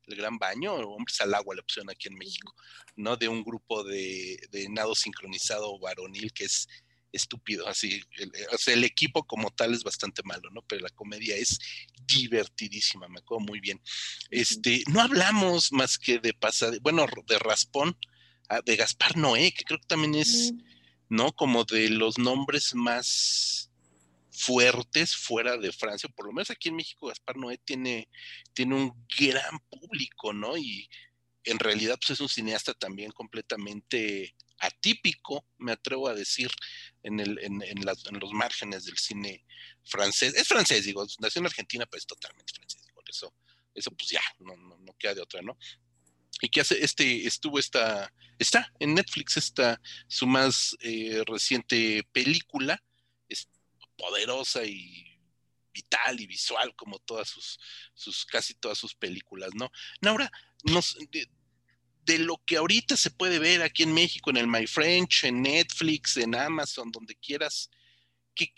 el gran baño, hombres al agua la opción aquí en México, ¿no? De un grupo de, de nado sincronizado varonil que es estúpido, así, el, o sea, el equipo como tal es bastante malo, ¿no? Pero la comedia es divertidísima, me acuerdo muy bien. Este, no hablamos más que de pasada, bueno, de Raspón, ah, de Gaspar Noé, que creo que también es, ¿no? Como de los nombres más fuertes fuera de Francia, por lo menos aquí en México Gaspar Noé tiene, tiene un gran público, ¿no? Y en realidad pues es un cineasta también completamente atípico, me atrevo a decir, en, el, en, los márgenes del cine francés. Es francés, digo, nació en Argentina, pero es totalmente francés. Por eso, eso pues ya, no, no, queda de otra, ¿no? y que hace este estuvo esta está en Netflix esta su más eh, reciente película es poderosa y vital y visual como todas sus sus casi todas sus películas no Naura nos de lo que ahorita se puede ver aquí en México, en el My French, en Netflix, en Amazon, donde quieras. Que,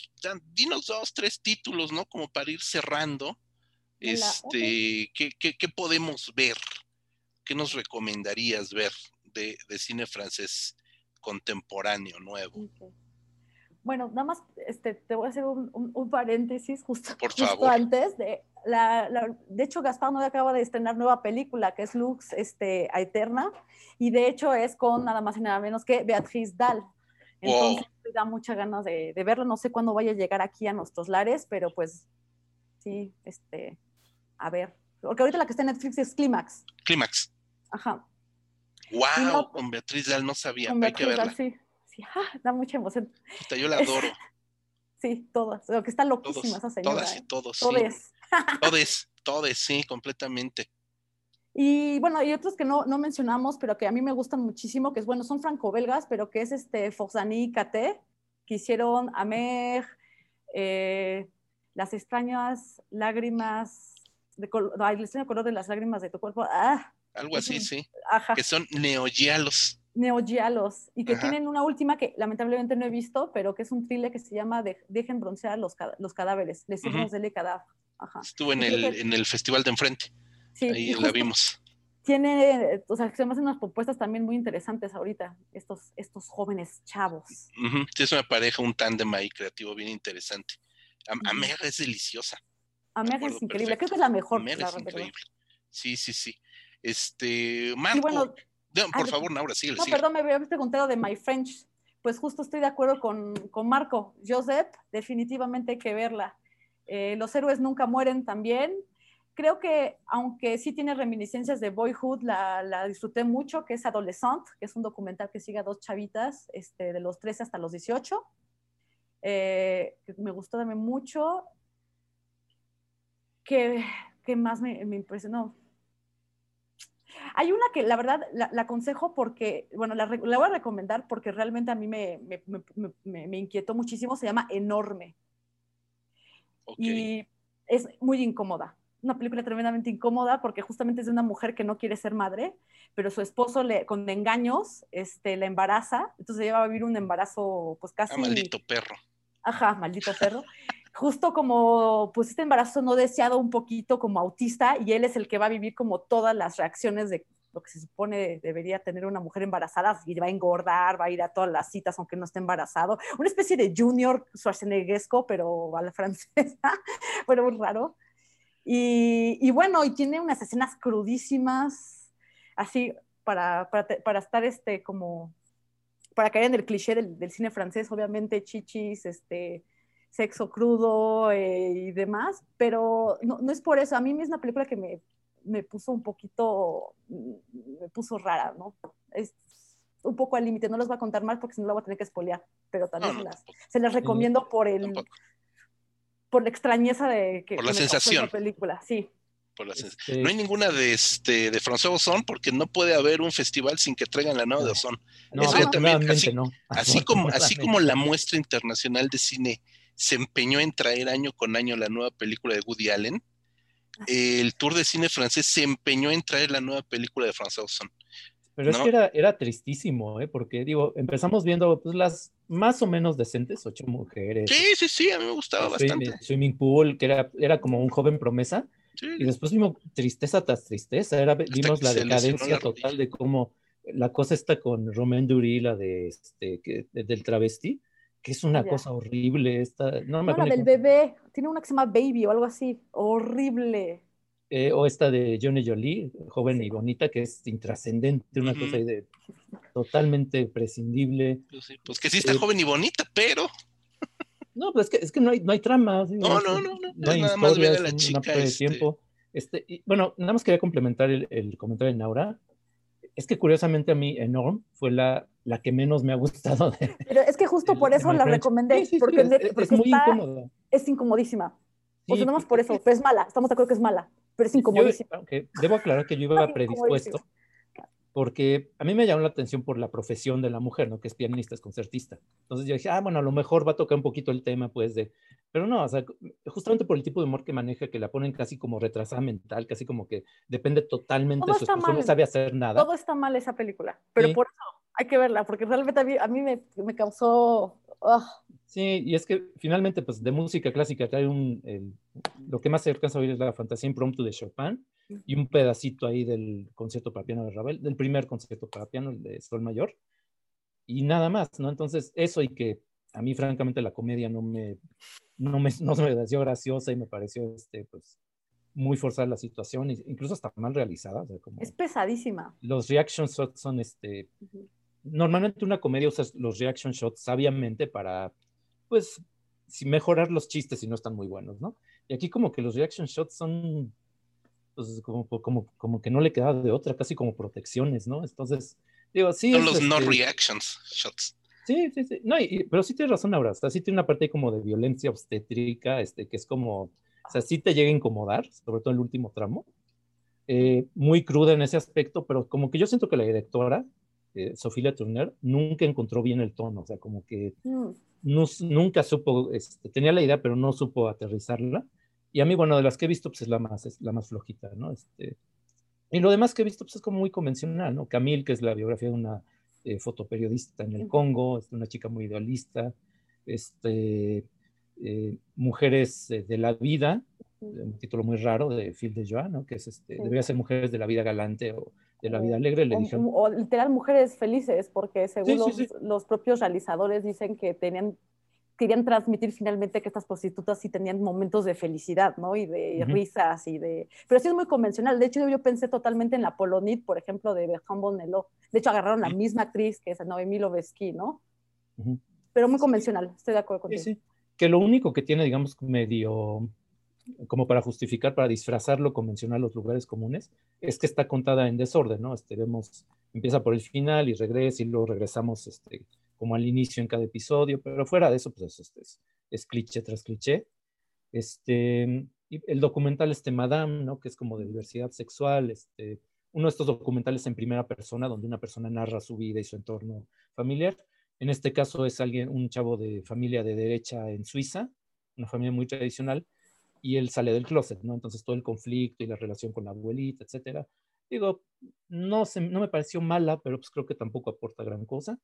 dinos dos, tres títulos, ¿no? Como para ir cerrando. Este, ¿qué, qué, podemos ver? ¿Qué nos recomendarías ver de, de cine francés contemporáneo, nuevo? Bueno, nada más este, te voy a hacer un, un, paréntesis justo, justo antes de la, de hecho, Gaspar Noé acaba de estrenar nueva película que es Lux este, Eterna y de hecho es con nada más y nada menos que Beatriz Dahl. Entonces me da muchas ganas de, de, verlo. No sé cuándo vaya a llegar aquí a nuestros lares, pero pues sí, este, a ver. Porque ahorita la que está en Netflix es Clímax. Clímax. Ajá. Wow, con Beatriz Dahl no sabía, hay que verla. sí, sí, <laughs> ah, da mucha emoción. yo la adoro. <laughs> sí, todas. Lo que está loquísima esa señora. Todas y ¿eh? todos. Todos. Todes, todes, sí, completamente. Y bueno, hay otros que no, no, mencionamos, pero que a mí me gustan muchísimo, que es, bueno, son franco-belgas, pero que es este Forzani Kate, que hicieron Amer, eh, Las extrañas lágrimas, de el extraño color de las lágrimas de tu cuerpo. Ah, Algo así, sí. Que son neogialos. Neogialos. Y que tienen una última que lamentablemente no he visto, pero que es un thriller que se llama Dejen broncear los, los cadáveres. Les hicimos uh -huh. cadáver. Estuvo en el, en el festival de enfrente. Sí, Ahí la vimos. Tiene, o sea, se me hacen unas propuestas también muy interesantes ahorita, estos, estos jóvenes chavos. Uh -huh. Sí, es una pareja, un tándem ahí creativo bien interesante. Am uh -huh. Amer es deliciosa. Amer es increíble, perfecto. creo que es la mejor. Amer es increíble. Sí, sí, sí. Este, Marco, bueno, no, por favor, Naura, síguele. No, síguele. perdón, me había preguntado de My French. Pues justo estoy de acuerdo con, con Marco. Joseph, definitivamente hay que verla. Eh, los héroes nunca mueren también. Creo que, aunque sí tiene reminiscencias de Boyhood, la, disfruté mucho, que es Adolescent, que es un documental que sigue a dos chavitas este, de los 13 hasta los 18. Eh, me gustó también mucho. ¿Qué, qué más me, impresionó? Hay una que la verdad la, aconsejo porque, bueno, la, la, voy a recomendar porque realmente a mí me, me, me inquietó muchísimo, se llama Enorme. Okay. Y es muy incómoda. Una película tremendamente incómoda porque justamente es de una mujer que no quiere ser madre, pero su esposo le, con engaños este, la embaraza, entonces lleva a vivir un embarazo pues casi... Ah, maldito perro. Ajá, maldito perro. justo como pues este embarazo no deseado un poquito como autista y él es el que va a vivir como todas las reacciones de lo que se supone debería tener una mujer embarazada, y va a engordar, va a ir a todas las citas aunque no esté embarazado, una especie de junior Schwarzeneggesco, pero a la francesa, <laughs> bueno, muy raro. Y, y, bueno, y tiene unas escenas crudísimas, así, para, para, para estar este como, para caer en el cliché del, del cine francés, obviamente chichis, este, sexo crudo eh, y demás, pero no, no, es por eso, a mí es una película que me, me puso un poquito, me puso rara, ¿no? Es un poco al límite, no les voy a contar más porque si no la voy a tener que espolear, pero también no, se, las, se, las, recomiendo por el... Por la extrañeza de que... Por la sensación. La película, sí. Por la este... No hay ninguna de este de François Ozon porque no puede haber un festival sin que traigan la nueva de Ozon. No, Eso también, así, no. así como así como la muestra internacional de cine se empeñó en traer año con año la nueva película de Woody Allen, el Tour de Cine francés se empeñó en traer la nueva película de François Ozon. Pero ¿no? es que era, era tristísimo, ¿eh? porque digo, empezamos viendo pues, las más o menos decentes, ocho mujeres. Sí, sí, sí, a mí me gustaba bastante. Swimming pool, que era, era como un joven promesa. Sí. Y después vimos tristeza tras tristeza, era, vimos la decadencia la total de cómo la cosa está con Romain Dury, la de este, que, de, del travesti, que es una ya. cosa horrible. Esta, no, me no la del bebé, tiene una que se llama Baby o algo así, horrible. Eh, o esta de Johnny Jolie, joven sí. y bonita, que es intrascendente, una uh -huh. cosa ahí de totalmente prescindible. Pues, sí, pues que sí está eh, joven y bonita, pero... No, pues es que, es que no, hay, no hay trama. ¿sí? No, no, no, no, no hay nada más ver a la chica. Este... de tiempo. Este, y, bueno, nada más quería complementar el, el, comentario de Naura. Es que curiosamente a mí Enorm fue la, la que menos me ha gustado. De, Pero es que justo <laughs> por eso la recomendé, sí, sí, porque, es, porque es, muy está, incómoda. Es incomodísima. o sea, por eso, pero es mala, estamos de acuerdo que es mala, pero es incomodísima. Yo, okay, debo aclarar que yo iba predispuesto porque a mí me llamó la atención por la profesión de la mujer, ¿no? Que es pianista, es concertista. Entonces yo dije, ah, bueno, a lo mejor va a tocar un poquito el tema, pues, de... Pero no, o sea, justamente por el tipo de humor que maneja, que la ponen casi como retrasada mental, casi como que depende totalmente Todo de su esposo, no sabe hacer nada. Todo está mal esa película, pero sí. por eso hay que verla, porque realmente a mí, a mí me, me, causó... Oh. Sí, y es que finalmente, pues, de música clásica trae un... El, lo que más se alcanza a oír es la fantasía impromptu de Chopin, y un pedacito ahí del concierto para piano de Ravel, del primer concierto para piano, el de Sol Mayor, y nada más, ¿no? Entonces, eso y que a mí, francamente, la comedia no me, no me, no me pareció graciosa y me pareció, este, pues, muy forzada la situación, incluso hasta mal realizada. O sea, como es pesadísima. Los reaction shots son, este, uh -huh. Normalmente una comedia usa los reaction shots sabiamente para, pues, mejorar los chistes si no están muy buenos, ¿no? Y aquí como que los reaction shots son pues como, como, como que no le queda de otra, casi como protecciones, ¿no? Entonces, digo, sí. Son los este, no reactions shots. Sí, sí, sí. No, y, pero sí tienes razón, Aura. O sea, sí tiene una parte como de violencia obstétrica, este, que es como, o sea, sí te llega a incomodar, sobre todo el último tramo. Eh, muy cruda en ese aspecto, pero como que yo siento que la directora, eh, Sofía Turner, nunca encontró bien el tono, o sea, como que mm. no, nunca supo, este, tenía la idea, pero no supo aterrizarla. Y a mí, bueno, de las que he visto, pues es la más, es la más flojita, ¿no? Este, y lo demás que he visto, pues es como muy convencional, ¿no? Camille, que es la biografía de una eh, fotoperiodista en el Congo, es una chica muy idealista, este, eh, Mujeres de la Vida, un título muy raro de Phil de Joa, ¿no? Que es, este, sí. debería ser Mujeres de la Vida Galante o de la Vida Alegre. Le o, o, literal Mujeres Felices, porque según sí, los, los propios realizadores dicen que tenían querían transmitir finalmente que estas prostitutas sí tenían momentos de felicidad, ¿no? Y de uh -huh. risas y de... Pero sí es muy convencional. De hecho, yo pensé totalmente en la Polonite, por ejemplo, de Bertrand Bonello. De hecho, agarraron la misma actriz que es Noemí Lovesky, ¿no? Uh -huh. Pero muy convencional, estoy de acuerdo contigo. Sí, sí. Que lo único que tiene, digamos, medio como para justificar, para disfrazar lo convencional los lugares comunes, es que está contada en desorden, ¿no? Este, vemos, empieza por el final y regresa y luego regresamos este, como al inicio en cada episodio, pero fuera de eso, pues es, es, es cliché tras cliché. Este, el documental este Madame, ¿no? que es como de diversidad sexual, este, uno de estos documentales en primera persona, donde una persona narra su vida y su entorno familiar. En este caso es alguien, un chavo de familia de derecha en Suiza, una familia muy tradicional, y él sale del closet, ¿no? Entonces todo el conflicto y la relación con la abuelita, etcétera. Digo, no, se, no me pareció mala, pero pues creo que tampoco aporta gran cosa.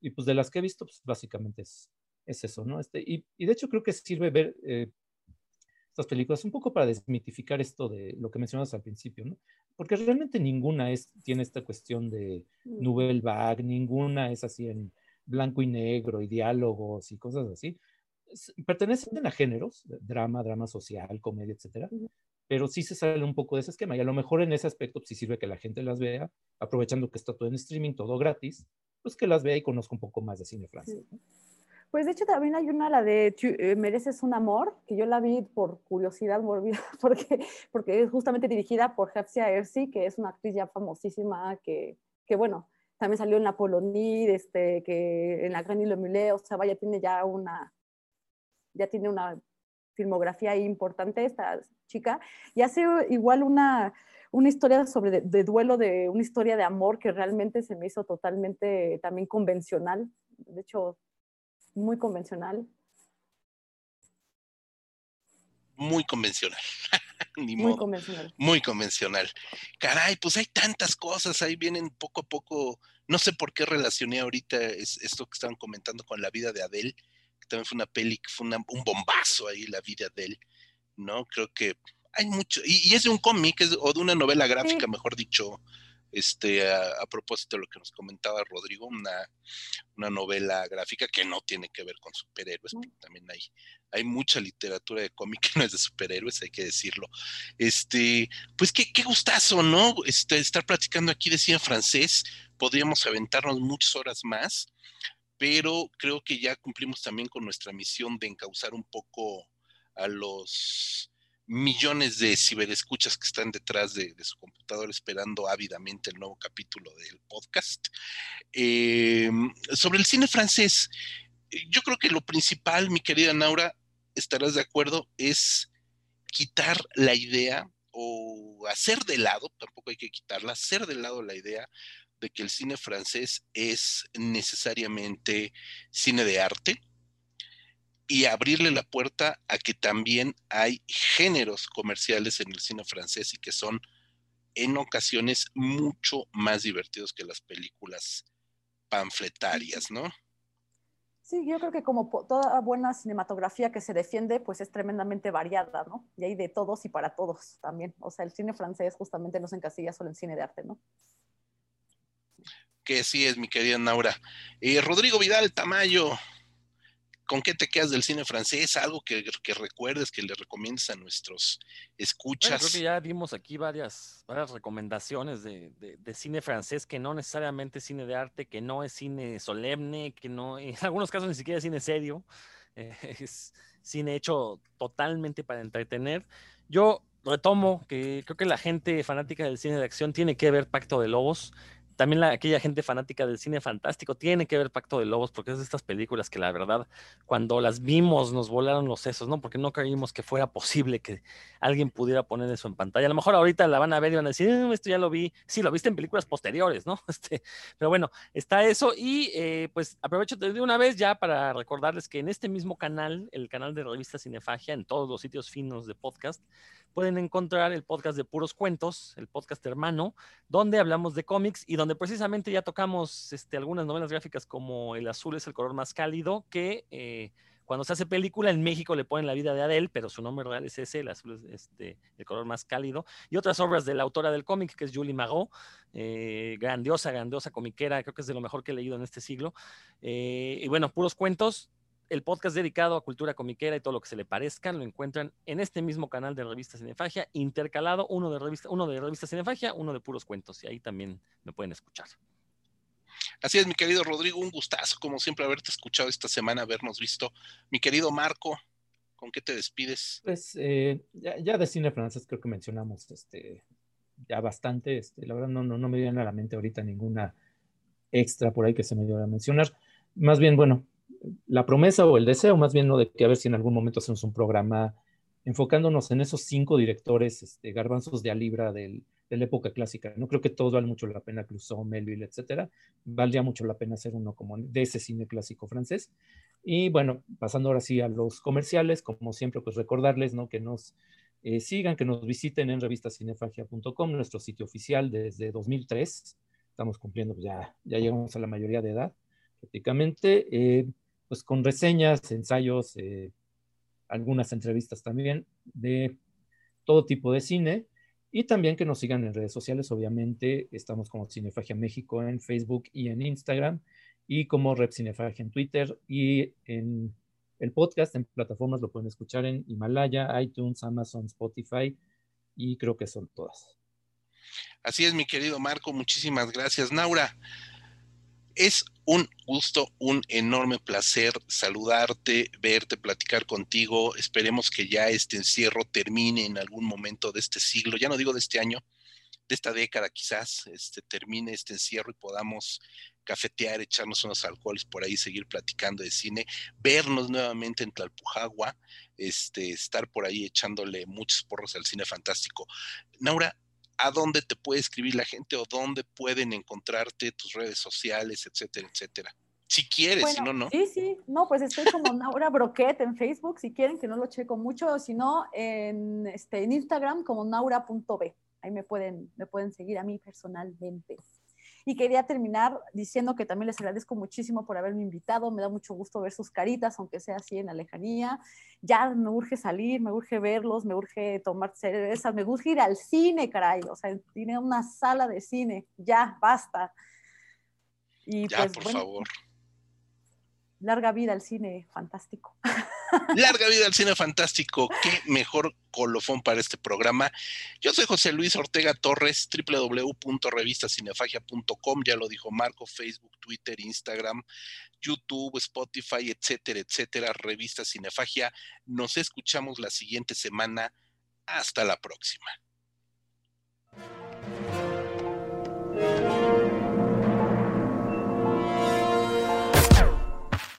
Y pues de las que he visto, pues básicamente es, es eso, ¿no? Este, y, y, de hecho creo que sirve ver eh, estas películas un poco para desmitificar esto de lo que mencionas al principio, ¿no? Porque realmente ninguna es, tiene esta cuestión de mm. nouvelle vague, ninguna es así en blanco y negro y diálogos y cosas así. Pertenecen a géneros, drama, drama social, comedia, etcétera, pero sí se sale un poco de ese esquema y a lo mejor en ese aspecto pues, sí sirve que la gente las vea, aprovechando que está todo en streaming, todo gratis, pues que las vea y conozca un poco más de cine francés. Pues de hecho también hay una, la de eh, Mereces un amor, que yo la vi por curiosidad morbida, <laughs> porque, porque es justamente dirigida por Hafsia Ersi, que es una actriz ya famosísima, que, que bueno, también salió en la Polonid, este, que en la Gran Ile o sea, vaya, tiene ya una, ya tiene una filmografía importante esta chica, y hace igual una, una historia sobre de, duelo, de una historia de amor que realmente se me hizo totalmente también convencional. De hecho, muy convencional. Muy convencional. <laughs> muy convencional. Muy convencional. Caray, pues hay tantas cosas, ahí vienen poco a poco. No sé por qué relacioné ahorita esto que estaban comentando con la vida de Adele, también fue una peli, que fue un bombazo ahí, la vida de Adele, ¿no? Creo que hay mucho, y, es de un cómic, o de una novela gráfica, mejor dicho, este, a, propósito de lo que nos comentaba Rodrigo, una, una, novela gráfica que no tiene que ver con superhéroes, porque también hay, hay mucha literatura de cómic que no es de superhéroes, hay que decirlo. Este, pues qué, qué gustazo, ¿no? Este, estar platicando aquí de cine francés, podríamos aventarnos muchas horas más, pero creo que ya cumplimos también con nuestra misión de encauzar un poco a los millones de ciberescuchas que están detrás de, su computador esperando ávidamente el nuevo capítulo del podcast. Em, sobre el cine francés, yo creo que lo principal, mi querida Naura, estarás de acuerdo, es quitar la idea o hacer de lado, tampoco hay que quitarla, hacer de lado la idea de que el cine francés es necesariamente cine de arte, y abrirle la puerta a que también hay géneros comerciales en el cine francés y que son en ocasiones mucho más divertidos que las películas panfletarias, ¿no? Sí, yo creo que como toda buena cinematografía que se defiende, pues es tremendamente variada, ¿no? Y hay de todos y para todos también. O sea, el cine francés justamente no se encasilla solo en cine de arte, ¿no? Que sí es, mi querida Naura. Eh, Rodrigo Vidal Tamayo, ¿Con qué te quedas del cine francés? ¿Algo que, recuerdes, que le recomiendes a nuestros escuchas? creo que ya vimos aquí varias, varias recomendaciones de, cine francés que no necesariamente es cine de arte, que no es cine solemne, que no, <laughs> en algunos casos ni siquiera es cine serio, eh, <laughs> es cine hecho totalmente para entretener. Yo retomo que creo que la gente fanática del cine de acción tiene que ver Pacto de Lobos también la, aquella gente fanática del cine fantástico tiene que ver Pacto de Lobos, porque es de estas películas que la verdad, cuando las vimos, nos volaron los sesos, ¿no? Porque no creímos que fuera posible que alguien pudiera poner eso en pantalla. A lo mejor ahorita la van a ver y van a decir, mm, esto ya lo vi. Sí, lo viste en películas posteriores, ¿no? <laughs> Este, pero bueno, está eso. Y eh, pues aprovecho de una vez ya para recordarles que en este mismo canal, el canal de revista Cinefagia, en todos los sitios finos de podcast, pueden encontrar el podcast de puros cuentos, el podcast hermano, donde hablamos de cómics y donde precisamente ya tocamos este, algunas novelas gráficas como El azul es el color más cálido, que eh, cuando se hace película en México le ponen la vida de Adele, pero su nombre real es ese, El azul es este, el color más cálido, y otras obras de la autora del cómic, que es Julie Marot, eh, grandiosa, grandiosa comiquera, creo que es de lo mejor que he leído en este siglo. Eh, y bueno, puros cuentos, el podcast dedicado a cultura comiquera y todo lo que se le parezcan lo encuentran en este mismo canal de Revista Cinefagia, intercalado uno de Revista, uno de Revista Cinefagia, uno de puros cuentos, y ahí también me pueden escuchar. Así es, mi querido Rodrigo, un gustazo, como siempre, haberte escuchado esta semana, habernos visto. Mi querido Marco, ¿con qué te despides? Pues eh, ya, de cine francés creo que mencionamos este, ya bastante, este, la verdad no, no, no me viene a la mente ahorita ninguna extra por ahí que se me dio a mencionar. Más bien, bueno, la promesa o el deseo más bien ¿no? de que a ver si en algún momento hacemos un programa enfocándonos en esos cinco directores este, garbanzos de a libra de la época clásica. No creo que todos vale mucho la pena, Clouseau, Melville, etcétera. Valdría mucho la pena hacer uno como de ese cine clásico francés. Y bueno, pasando ahora sí a los comerciales, como siempre, pues recordarles ¿no? que nos eh, sigan, que nos visiten en revistacinefagia.com, nuestro sitio oficial desde 2003. Estamos cumpliendo, pues ya, ya llegamos a la mayoría de edad prácticamente. Eh, pues con reseñas, ensayos, eh, algunas entrevistas también de todo tipo de cine y también que nos sigan en redes sociales. Obviamente estamos como Cinefagia México en Facebook y en Instagram y como Rep Cinefagia en Twitter y en el podcast en plataformas lo pueden escuchar en Himalaya, iTunes, Amazon, Spotify y creo que son todas. Así es, mi querido Marco, muchísimas gracias. Naura, es un gusto, un enorme placer saludarte, verte, platicar contigo. Esperemos que ya este encierro termine en algún momento de este siglo, ya no digo de este año, de esta década quizás, este, termine este encierro y podamos cafetear, echarnos unos alcoholes por ahí, seguir platicando de cine, vernos nuevamente en Tlalpujagua, este, estar por ahí echándole muchos porros al cine fantástico. Naura, ¿a dónde te puede escribir la gente o dónde pueden encontrarte tus redes sociales, etcétera, etcétera? Si quieres, si no, no. Sí, sí, no, pues estoy como Naura Broquet en Facebook, si quieren, que no lo checo mucho, si no, en, este, en Instagram como naura.b. Ahí me pueden, me pueden seguir a mí personalmente. Y quería terminar diciendo que también les agradezco muchísimo por haberme invitado. Me da mucho gusto ver sus caritas, aunque sea así en la lejanía. Ya me urge salir, me urge verlos, me urge tomar cerveza, me urge ir al cine, caray. O sea, tiene una sala de cine. Ya, basta. Y ya, pues, por favor larga vida al cine fantástico. <laughs> Larga vida al cine fantástico. Qué mejor colofón para este programa. Yo soy José Luis Ortega Torres, www.revistacinefagia.com. Ya lo dijo Marco, Facebook, Twitter, Instagram, YouTube, Spotify, etcétera, etcétera. Revista Cinefagia. Nos escuchamos la siguiente semana. Hasta la próxima.